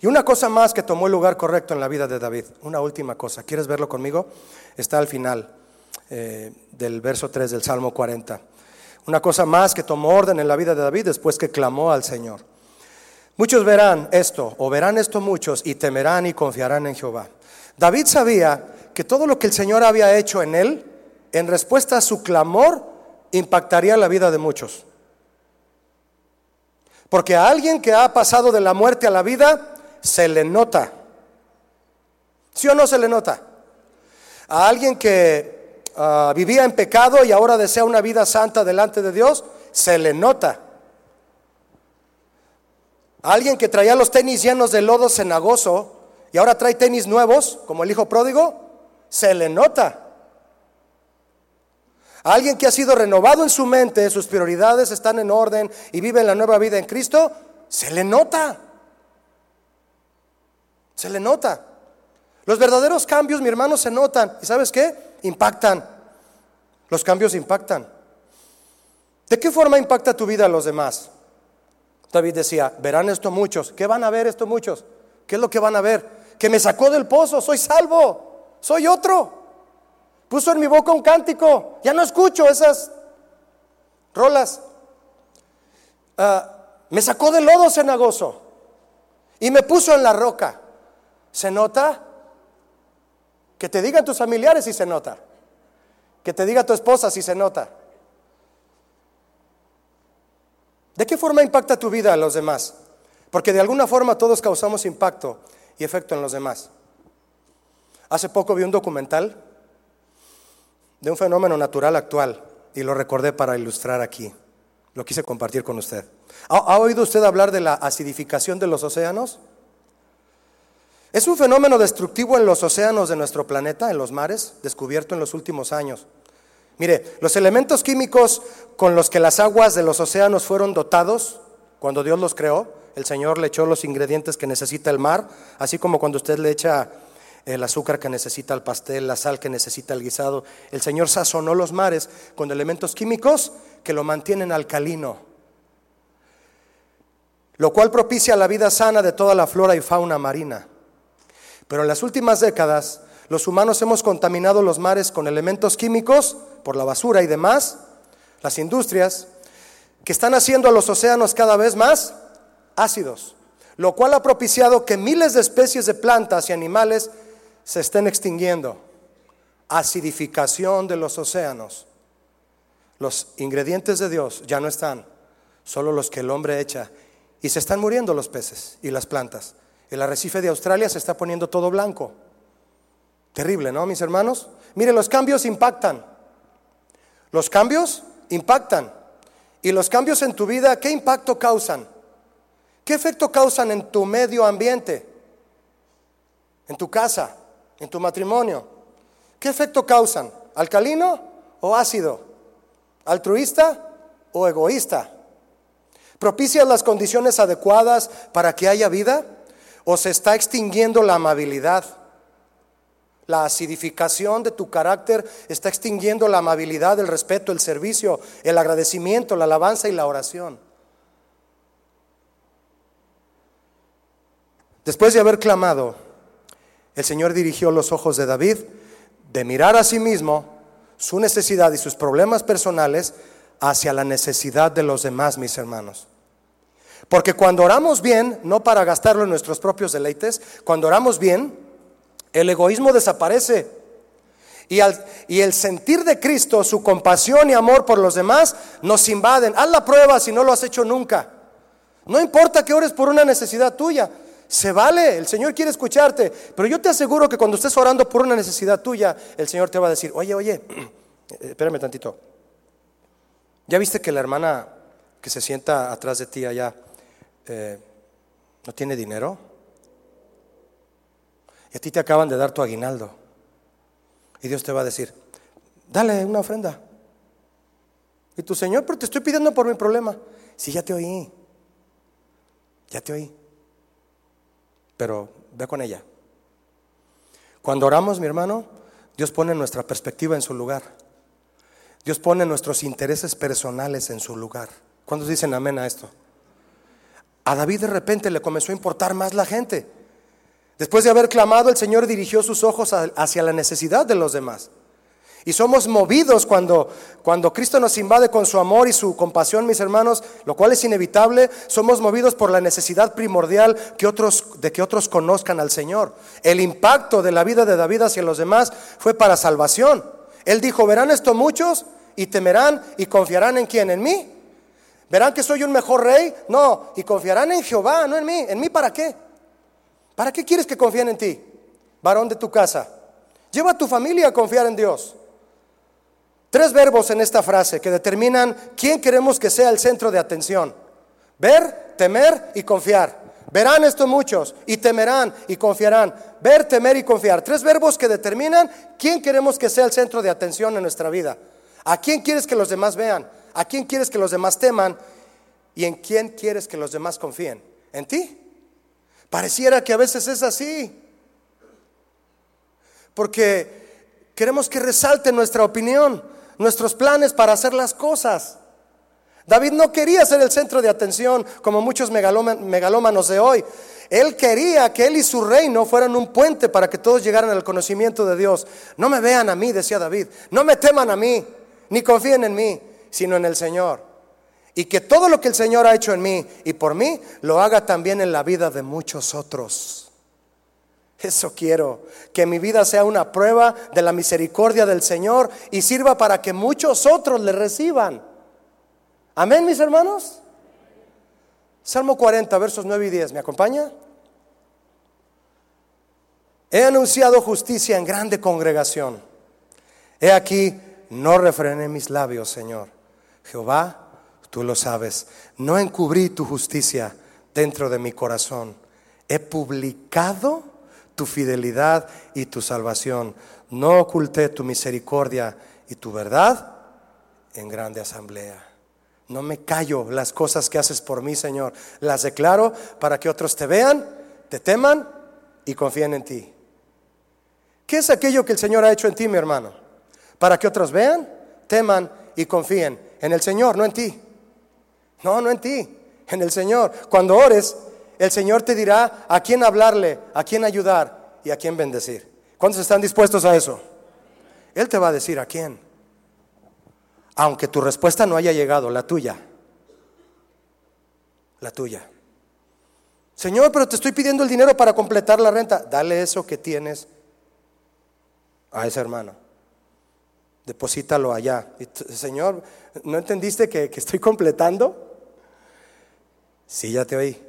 Speaker 1: Y una cosa más que tomó el lugar correcto en la vida de David, una última cosa, ¿quieres verlo conmigo? Está al final eh, del verso 3 del Salmo 40. Una cosa más que tomó orden en la vida de David después que clamó al Señor. Muchos verán esto, o verán esto muchos, y temerán y confiarán en Jehová. David sabía que todo lo que el Señor había hecho en él, en respuesta a su clamor, impactaría la vida de muchos. Porque a alguien que ha pasado de la muerte a la vida, se le nota. ¿Sí o no se le nota? A alguien que ah, vivía en pecado y ahora desea una vida santa delante de Dios, se le nota. Alguien que traía los tenis llenos de lodo cenagoso y ahora trae tenis nuevos, como el hijo pródigo, se le nota. alguien que ha sido renovado en su mente, sus prioridades están en orden y vive la nueva vida en Cristo, se le nota. Se le nota. Los verdaderos cambios, mi hermano, se notan. ¿Y sabes qué? Impactan. Los cambios impactan. ¿De qué forma impacta tu vida a los demás? David decía, verán esto muchos. ¿Qué van a ver esto muchos? ¿Qué es lo que van a ver? Que me sacó del pozo, soy salvo soy otro. Puso en mi boca un cántico, ya no escucho esas rolas. Ah, me sacó del lodo cenagoso y me puso en la roca. ¿Se nota? Que te digan tus familiares si se nota. Que te diga tu esposa si se nota. ¿De qué forma impacta tu vida a los demás? Porque de alguna forma todos causamos impacto y efecto en los demás. Hace poco vi un documental de un fenómeno natural actual y lo recordé para ilustrar aquí. Lo quise compartir con usted. ¿Ha, oído usted hablar de la acidificación de los océanos? Es un fenómeno destructivo en los océanos de nuestro planeta, en los mares, descubierto en los últimos años. Mire, los elementos químicos con los que las aguas de los océanos fueron dotados cuando Dios los creó, el Señor le echó los ingredientes que necesita el mar, así como cuando usted le echa el azúcar que necesita el pastel, la sal que necesita el guisado. El Señor sazonó los mares con elementos químicos que lo mantienen alcalino, lo cual propicia la vida sana de toda la flora y fauna marina. Pero en las últimas décadas, los humanos hemos contaminado los mares con elementos químicos por la basura y demás, las industrias, que están haciendo a los océanos cada vez más ácidos, lo cual ha propiciado que miles de especies de plantas y animales se estén extinguiendo. Acidificación de los océanos. Los ingredientes de Dios ya no están, solo los que el hombre echa. Y se están muriendo los peces y las plantas. El arrecife de Australia se está poniendo todo blanco. Terrible, ¿no, mis hermanos? Mire, los cambios impactan. Los cambios impactan. Y los cambios en tu vida, ¿qué impacto causan? ¿Qué efecto causan en tu medio ambiente? En tu casa, en tu matrimonio. ¿Qué efecto causan? ¿Alcalino o ácido? ¿Altruista o egoísta? ¿Propicias las condiciones adecuadas para que haya vida? ¿O se está extinguiendo la amabilidad? La acidificación de tu carácter está extinguiendo la amabilidad, el respeto, el servicio, el agradecimiento, la alabanza y la oración. Después de haber clamado, el Señor dirigió los ojos de David de mirar a sí mismo, su necesidad y sus problemas personales hacia la necesidad de los demás, mis hermanos. Porque cuando oramos bien, no para gastarlo en nuestros propios deleites, cuando oramos bien, el egoísmo desaparece. Y, el sentir de Cristo, su compasión y amor por los demás, nos invaden. Haz la prueba si no lo has hecho nunca. No importa que ores por una necesidad tuya. Se vale, el Señor quiere escucharte. Pero yo te aseguro que cuando estés orando por una necesidad tuya, el Señor te va a decir, oye, oye, espérame tantito. ¿Ya viste que la hermana que se sienta atrás de ti allá eh, no tiene dinero? Y a ti te acaban de dar tu aguinaldo. Y Dios te va a decir, dale una ofrenda. Y tu Señor, pero te estoy pidiendo por mi problema. Sí, ya te oí. Ya te oí. Pero ve con ella. Cuando oramos, mi hermano, Dios pone nuestra perspectiva en su lugar. Dios pone nuestros intereses personales en su lugar. ¿Cuántos dicen amén a esto? A David de repente le comenzó a importar más la gente. Después de haber clamado, el Señor dirigió sus ojos hacia la necesidad de los demás. Y somos movidos cuando, cuando Cristo nos invade con su amor y su compasión, mis hermanos, lo cual es inevitable. Somos movidos por la necesidad primordial que otros, de que otros conozcan al Señor. El impacto de la vida de David hacia los demás fue para salvación. Él dijo, verán esto muchos y temerán y confiarán en quién, en mí. Verán que soy un mejor rey, no, y confiarán en Jehová, no en mí. ¿En mí para qué? ¿Para qué quieres que confíen en ti, varón de tu casa? Lleva a tu familia a confiar en Dios. Tres verbos en esta frase que determinan quién queremos que sea el centro de atención. Ver, temer y confiar. Verán esto muchos y temerán y confiarán. Ver, temer y confiar. Tres verbos que determinan quién queremos que sea el centro de atención en nuestra vida. ¿A quién quieres que los demás vean? ¿A quién quieres que los demás teman? ¿Y en quién quieres que los demás confíen? ¿En ti? Pareciera que a veces es así. Porque queremos que resalte nuestra opinión, nuestros planes para hacer las cosas. David no quería ser el centro de atención como muchos megalómanos de hoy. Él quería que él y su reino fueran un puente para que todos llegaran al conocimiento de Dios. No me vean a mí, decía David. No me teman a mí, ni confíen en mí, sino en el Señor. Y que todo lo que el Señor ha hecho en mí y por mí, lo haga también en la vida de muchos otros. Eso quiero, que mi vida sea una prueba de la misericordia del Señor y sirva para que muchos otros le reciban. Amén, mis hermanos. Salmo 40, versos 9 y 10. ¿Me acompaña? He anunciado justicia en grande congregación. He aquí, no refrené mis labios, Señor. Jehová, tú lo sabes. No encubrí tu justicia dentro de mi corazón. He publicado tu fidelidad y tu salvación. No oculté tu misericordia y tu verdad en grande asamblea. No me callo las cosas que haces por mí, Señor. Las declaro para que otros te vean, te teman y confíen en ti. ¿Qué es aquello que el Señor ha hecho en ti, mi hermano? Para que otros vean, teman y confíen en el Señor, no en ti. No, no en ti, en el Señor. Cuando ores, el Señor te dirá a quién hablarle, a quién ayudar y a quién bendecir. ¿Cuántos están dispuestos a eso? Él te va a decir a quién aunque tu respuesta no haya llegado, la tuya. La tuya. Señor, pero te estoy pidiendo el dinero para completar la renta. Dale eso que tienes a ese hermano. Deposítalo allá. Señor, ¿no entendiste que, que estoy completando? Sí, ya te oí.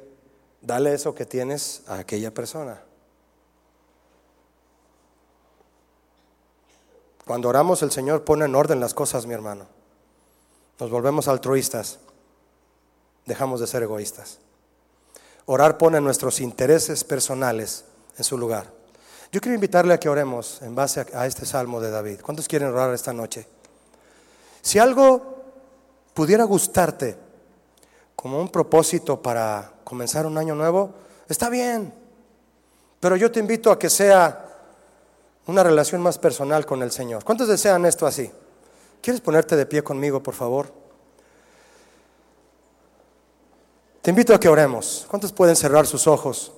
Speaker 1: Dale eso que tienes a aquella persona. Cuando oramos el Señor pone en orden las cosas, mi hermano. Nos volvemos altruistas. Dejamos de ser egoístas. Orar pone nuestros intereses personales en su lugar. Yo quiero invitarle a que oremos en base a este salmo de David. ¿Cuántos quieren orar esta noche? Si algo pudiera gustarte como un propósito para comenzar un año nuevo, está bien. Pero yo te invito a que sea una relación más personal con el Señor. ¿Cuántos desean esto así? ¿Quieres ponerte de pie conmigo, por favor? Te invito a que oremos. ¿Cuántos pueden cerrar sus ojos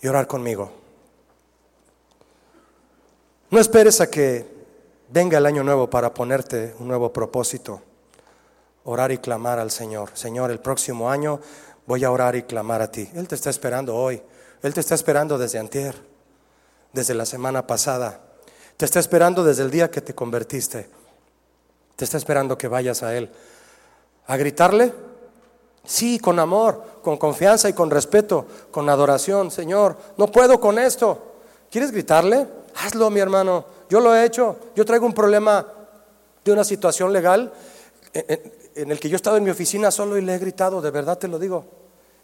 Speaker 1: y orar conmigo? No esperes a que venga el año nuevo para ponerte un nuevo propósito. Orar y clamar al Señor. Señor, el próximo año voy a orar y clamar a ti. Él te está esperando hoy. Él te está esperando desde antier, desde la semana pasada. Te está esperando desde el día que te convertiste. Te está esperando que vayas a Él. ¿A gritarle? Sí, con amor, con confianza y con respeto, con adoración. Señor, no puedo con esto. ¿Quieres gritarle? Hazlo, mi hermano. Yo lo he hecho. Yo traigo un problema de una situación legal en el que yo he estado en mi oficina solo y le he gritado, de verdad te lo digo.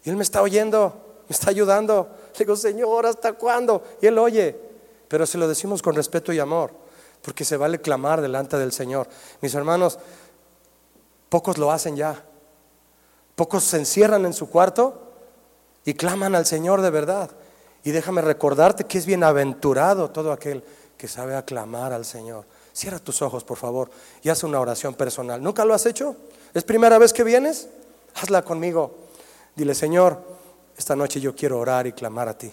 Speaker 1: Y él me está oyendo, me está ayudando. Le digo, Señor, ¿hasta cuándo? Y él oye. Pero se lo decimos con respeto y amor, porque se vale clamar delante del Señor. Mis hermanos, pocos lo hacen ya. Pocos se encierran en su cuarto y claman al Señor de verdad. Y déjame recordarte que es bienaventurado todo aquel que sabe aclamar al Señor. Cierra tus ojos, por favor, y haz una oración personal. ¿Nunca lo has hecho? ¿Es primera vez que vienes? Hazla conmigo. Dile, Señor, esta noche yo quiero orar y clamar a ti.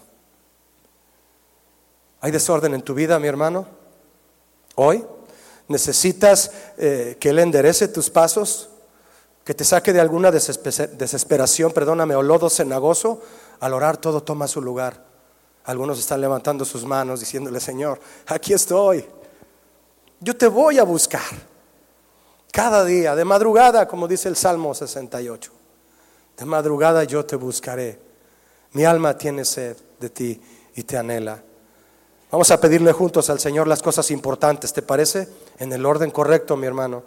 Speaker 1: ¿Hay desorden en tu vida, mi hermano? Hoy necesitas eh, que Él enderece tus pasos, que te saque de alguna desesperación, perdóname, o lodo cenagoso. Al orar todo toma su lugar. Algunos están levantando sus manos diciéndole, Señor, aquí estoy. Yo te voy a buscar. Cada día, de madrugada, como dice el Salmo 68. De madrugada yo te buscaré. Mi alma tiene sed de ti y te anhela. Vamos a pedirle juntos al Señor las cosas importantes, ¿te parece? En el orden correcto, mi hermano.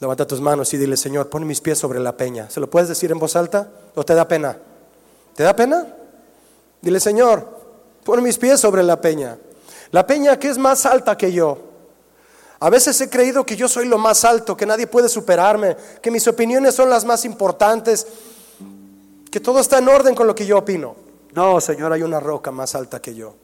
Speaker 1: Levanta tus manos y dile, Señor, pon mis pies sobre la peña. ¿Se lo puedes decir en voz alta o te da pena? ¿Te da pena? Dile, Señor, pon mis pies sobre la peña. La peña que es más alta que yo. A veces he creído que yo soy lo más alto, que nadie puede superarme, que mis opiniones son las más importantes, que todo está en orden con lo que yo opino. No, Señor, hay una roca más alta que yo.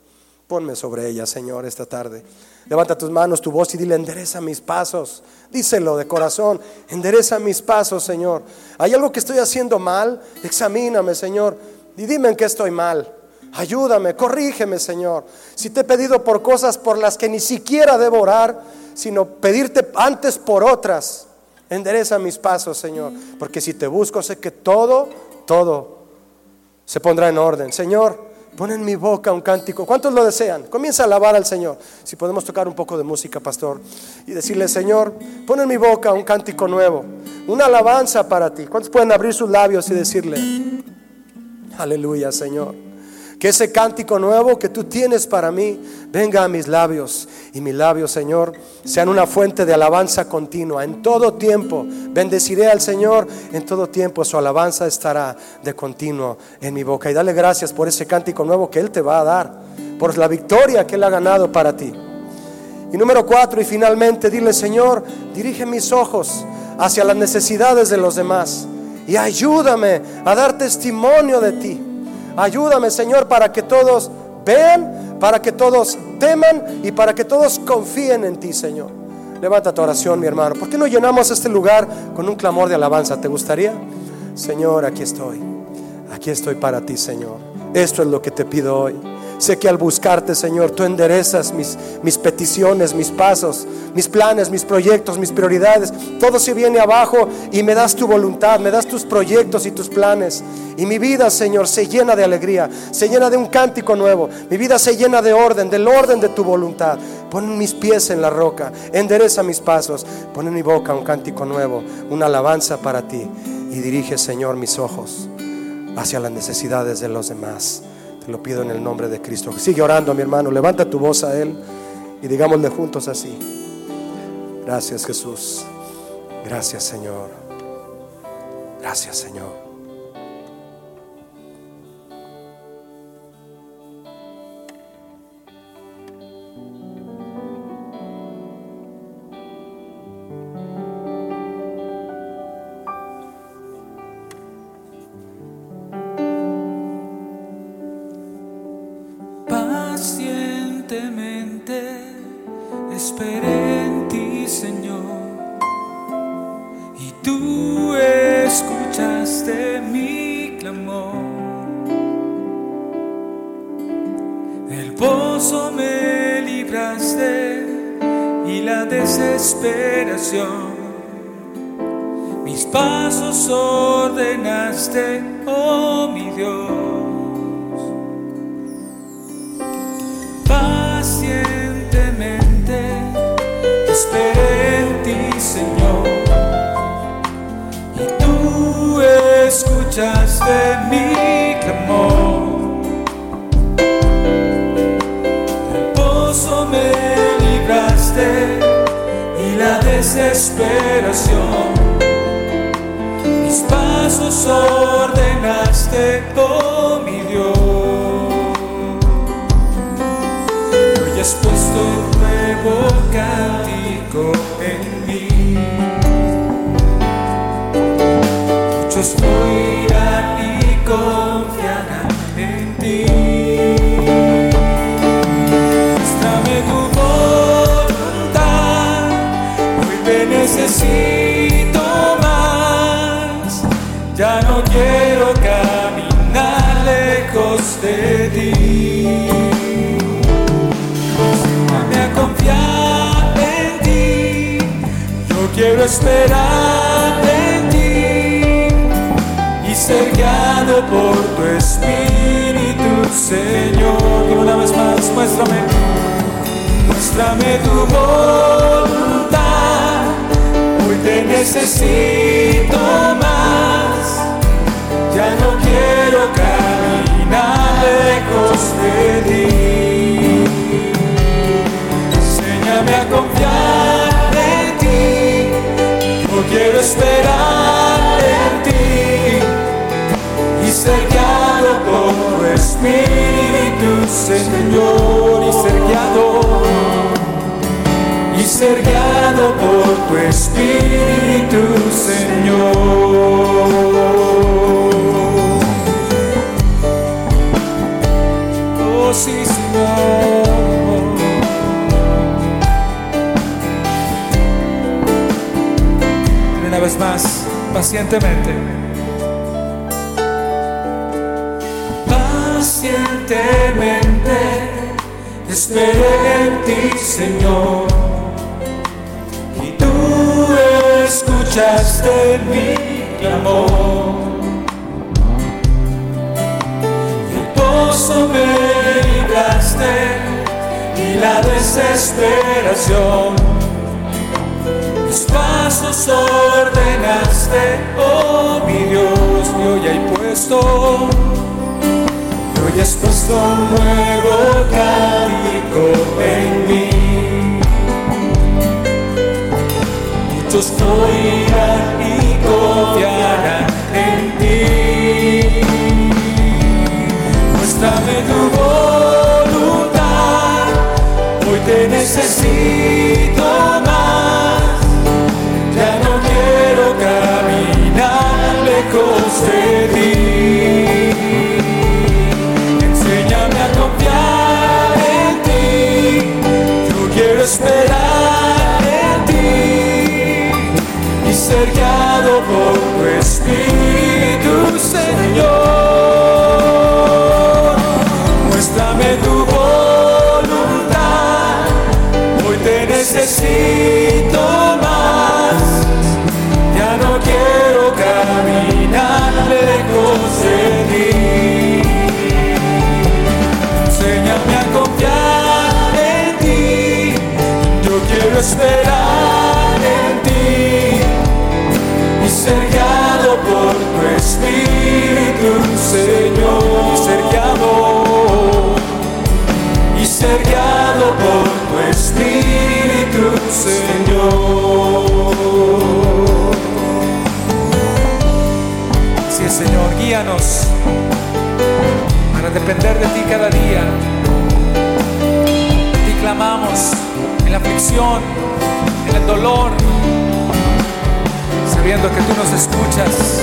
Speaker 1: Ponme sobre ella, Señor, esta tarde. Levanta tus manos, tu voz y dile, endereza mis pasos. Díselo de corazón, endereza mis pasos, Señor. ¿Hay algo que estoy haciendo mal? Examíname, Señor, y dime en qué estoy mal. Ayúdame, corrígeme, Señor. Si te he pedido por cosas por las que ni siquiera debo orar, sino pedirte antes por otras, endereza mis pasos, Señor. Porque si te busco, sé que todo, todo se pondrá en orden. Señor, pon en mi boca un cántico. ¿Cuántos lo desean? Comienza a alabar al Señor. Si podemos tocar un poco de música, pastor, y decirle, Señor, pon en mi boca un cántico nuevo, una alabanza para ti. ¿Cuántos pueden abrir sus labios y decirle, aleluya, Señor? Que ese cántico nuevo que tú tienes para mí venga a mis labios y mis labios, Señor, sean una fuente de alabanza continua. En todo tiempo bendeciré al Señor, en todo tiempo su alabanza estará de continuo en mi boca. Y dale gracias por ese cántico nuevo que Él te va a dar, por la victoria que Él ha ganado para ti. Y número cuatro, y finalmente, dile, Señor, dirige mis ojos hacia las necesidades de los demás y ayúdame a dar testimonio de ti. Ayúdame, Señor, para que todos vean, para que todos teman y para que todos confíen en ti, Señor. Levanta tu oración, mi hermano. ¿Por qué no llenamos este lugar con un clamor de alabanza? ¿Te gustaría? Señor, aquí estoy. Aquí estoy para ti, Señor. Esto es lo que te pido hoy. Sé que al buscarte, Señor, tú enderezas mis, mis peticiones, mis pasos, mis planes, mis proyectos, mis prioridades. Todo se viene abajo y me das tu voluntad, me das tus proyectos y tus planes. Y mi vida, Señor, se llena de alegría, se llena de un cántico nuevo. Mi vida se llena de orden, del orden de tu voluntad. Pon mis pies en la roca, endereza mis pasos. Pon en mi boca un cántico nuevo, una alabanza para ti. Y dirige, Señor, mis ojos hacia las necesidades de los demás lo pido en el nombre de Cristo. Sigue orando, mi hermano. Levanta tu voz a Él y digámosle juntos así. Gracias, Jesús. Gracias, Señor. Gracias, Señor.
Speaker 2: Has puesto nuevo cántico en mí. Muchos oirán quiero esperar en ti y ser guiado por tu Espíritu, Señor. Y una vez más, muéstrame, muéstrame tu voluntad, hoy te necesito más, ya no quiero caminar lejos de ti. Enséñame a esperar en ti y ser guiado por tu Espíritu, Señor, y ser guiado, y ser guiado por tu Espíritu, Señor. Oh, sí, Señor. Vez más, pacientemente. Pacientemente esperé en ti, Señor. Y tú escuchaste mi clamor. El pozo me libraste y la desesperación. Pasos ordenaste, oh mi Dios, y hoy hay puesto, y hoy has puesto esperar en ti y ser guiado por tu Espíritu, Señor, y ser guiado, y ser guiado por tu Espíritu, Señor. Sí, Señor, guíanos para depender de ti cada día. A ti clamamos en la aflicción, en el dolor, sabiendo que tú nos escuchas,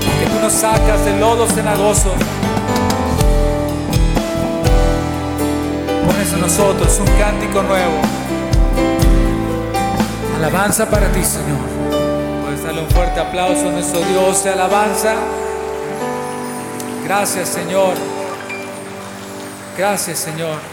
Speaker 2: que tú nos sacas del lodo cenagoso. Pones en nosotros un cántico nuevo. Alabanza para ti, Señor. Puedes darle un fuerte aplauso a nuestro Dios de alabanza. Gracias Señor. Gracias Señor.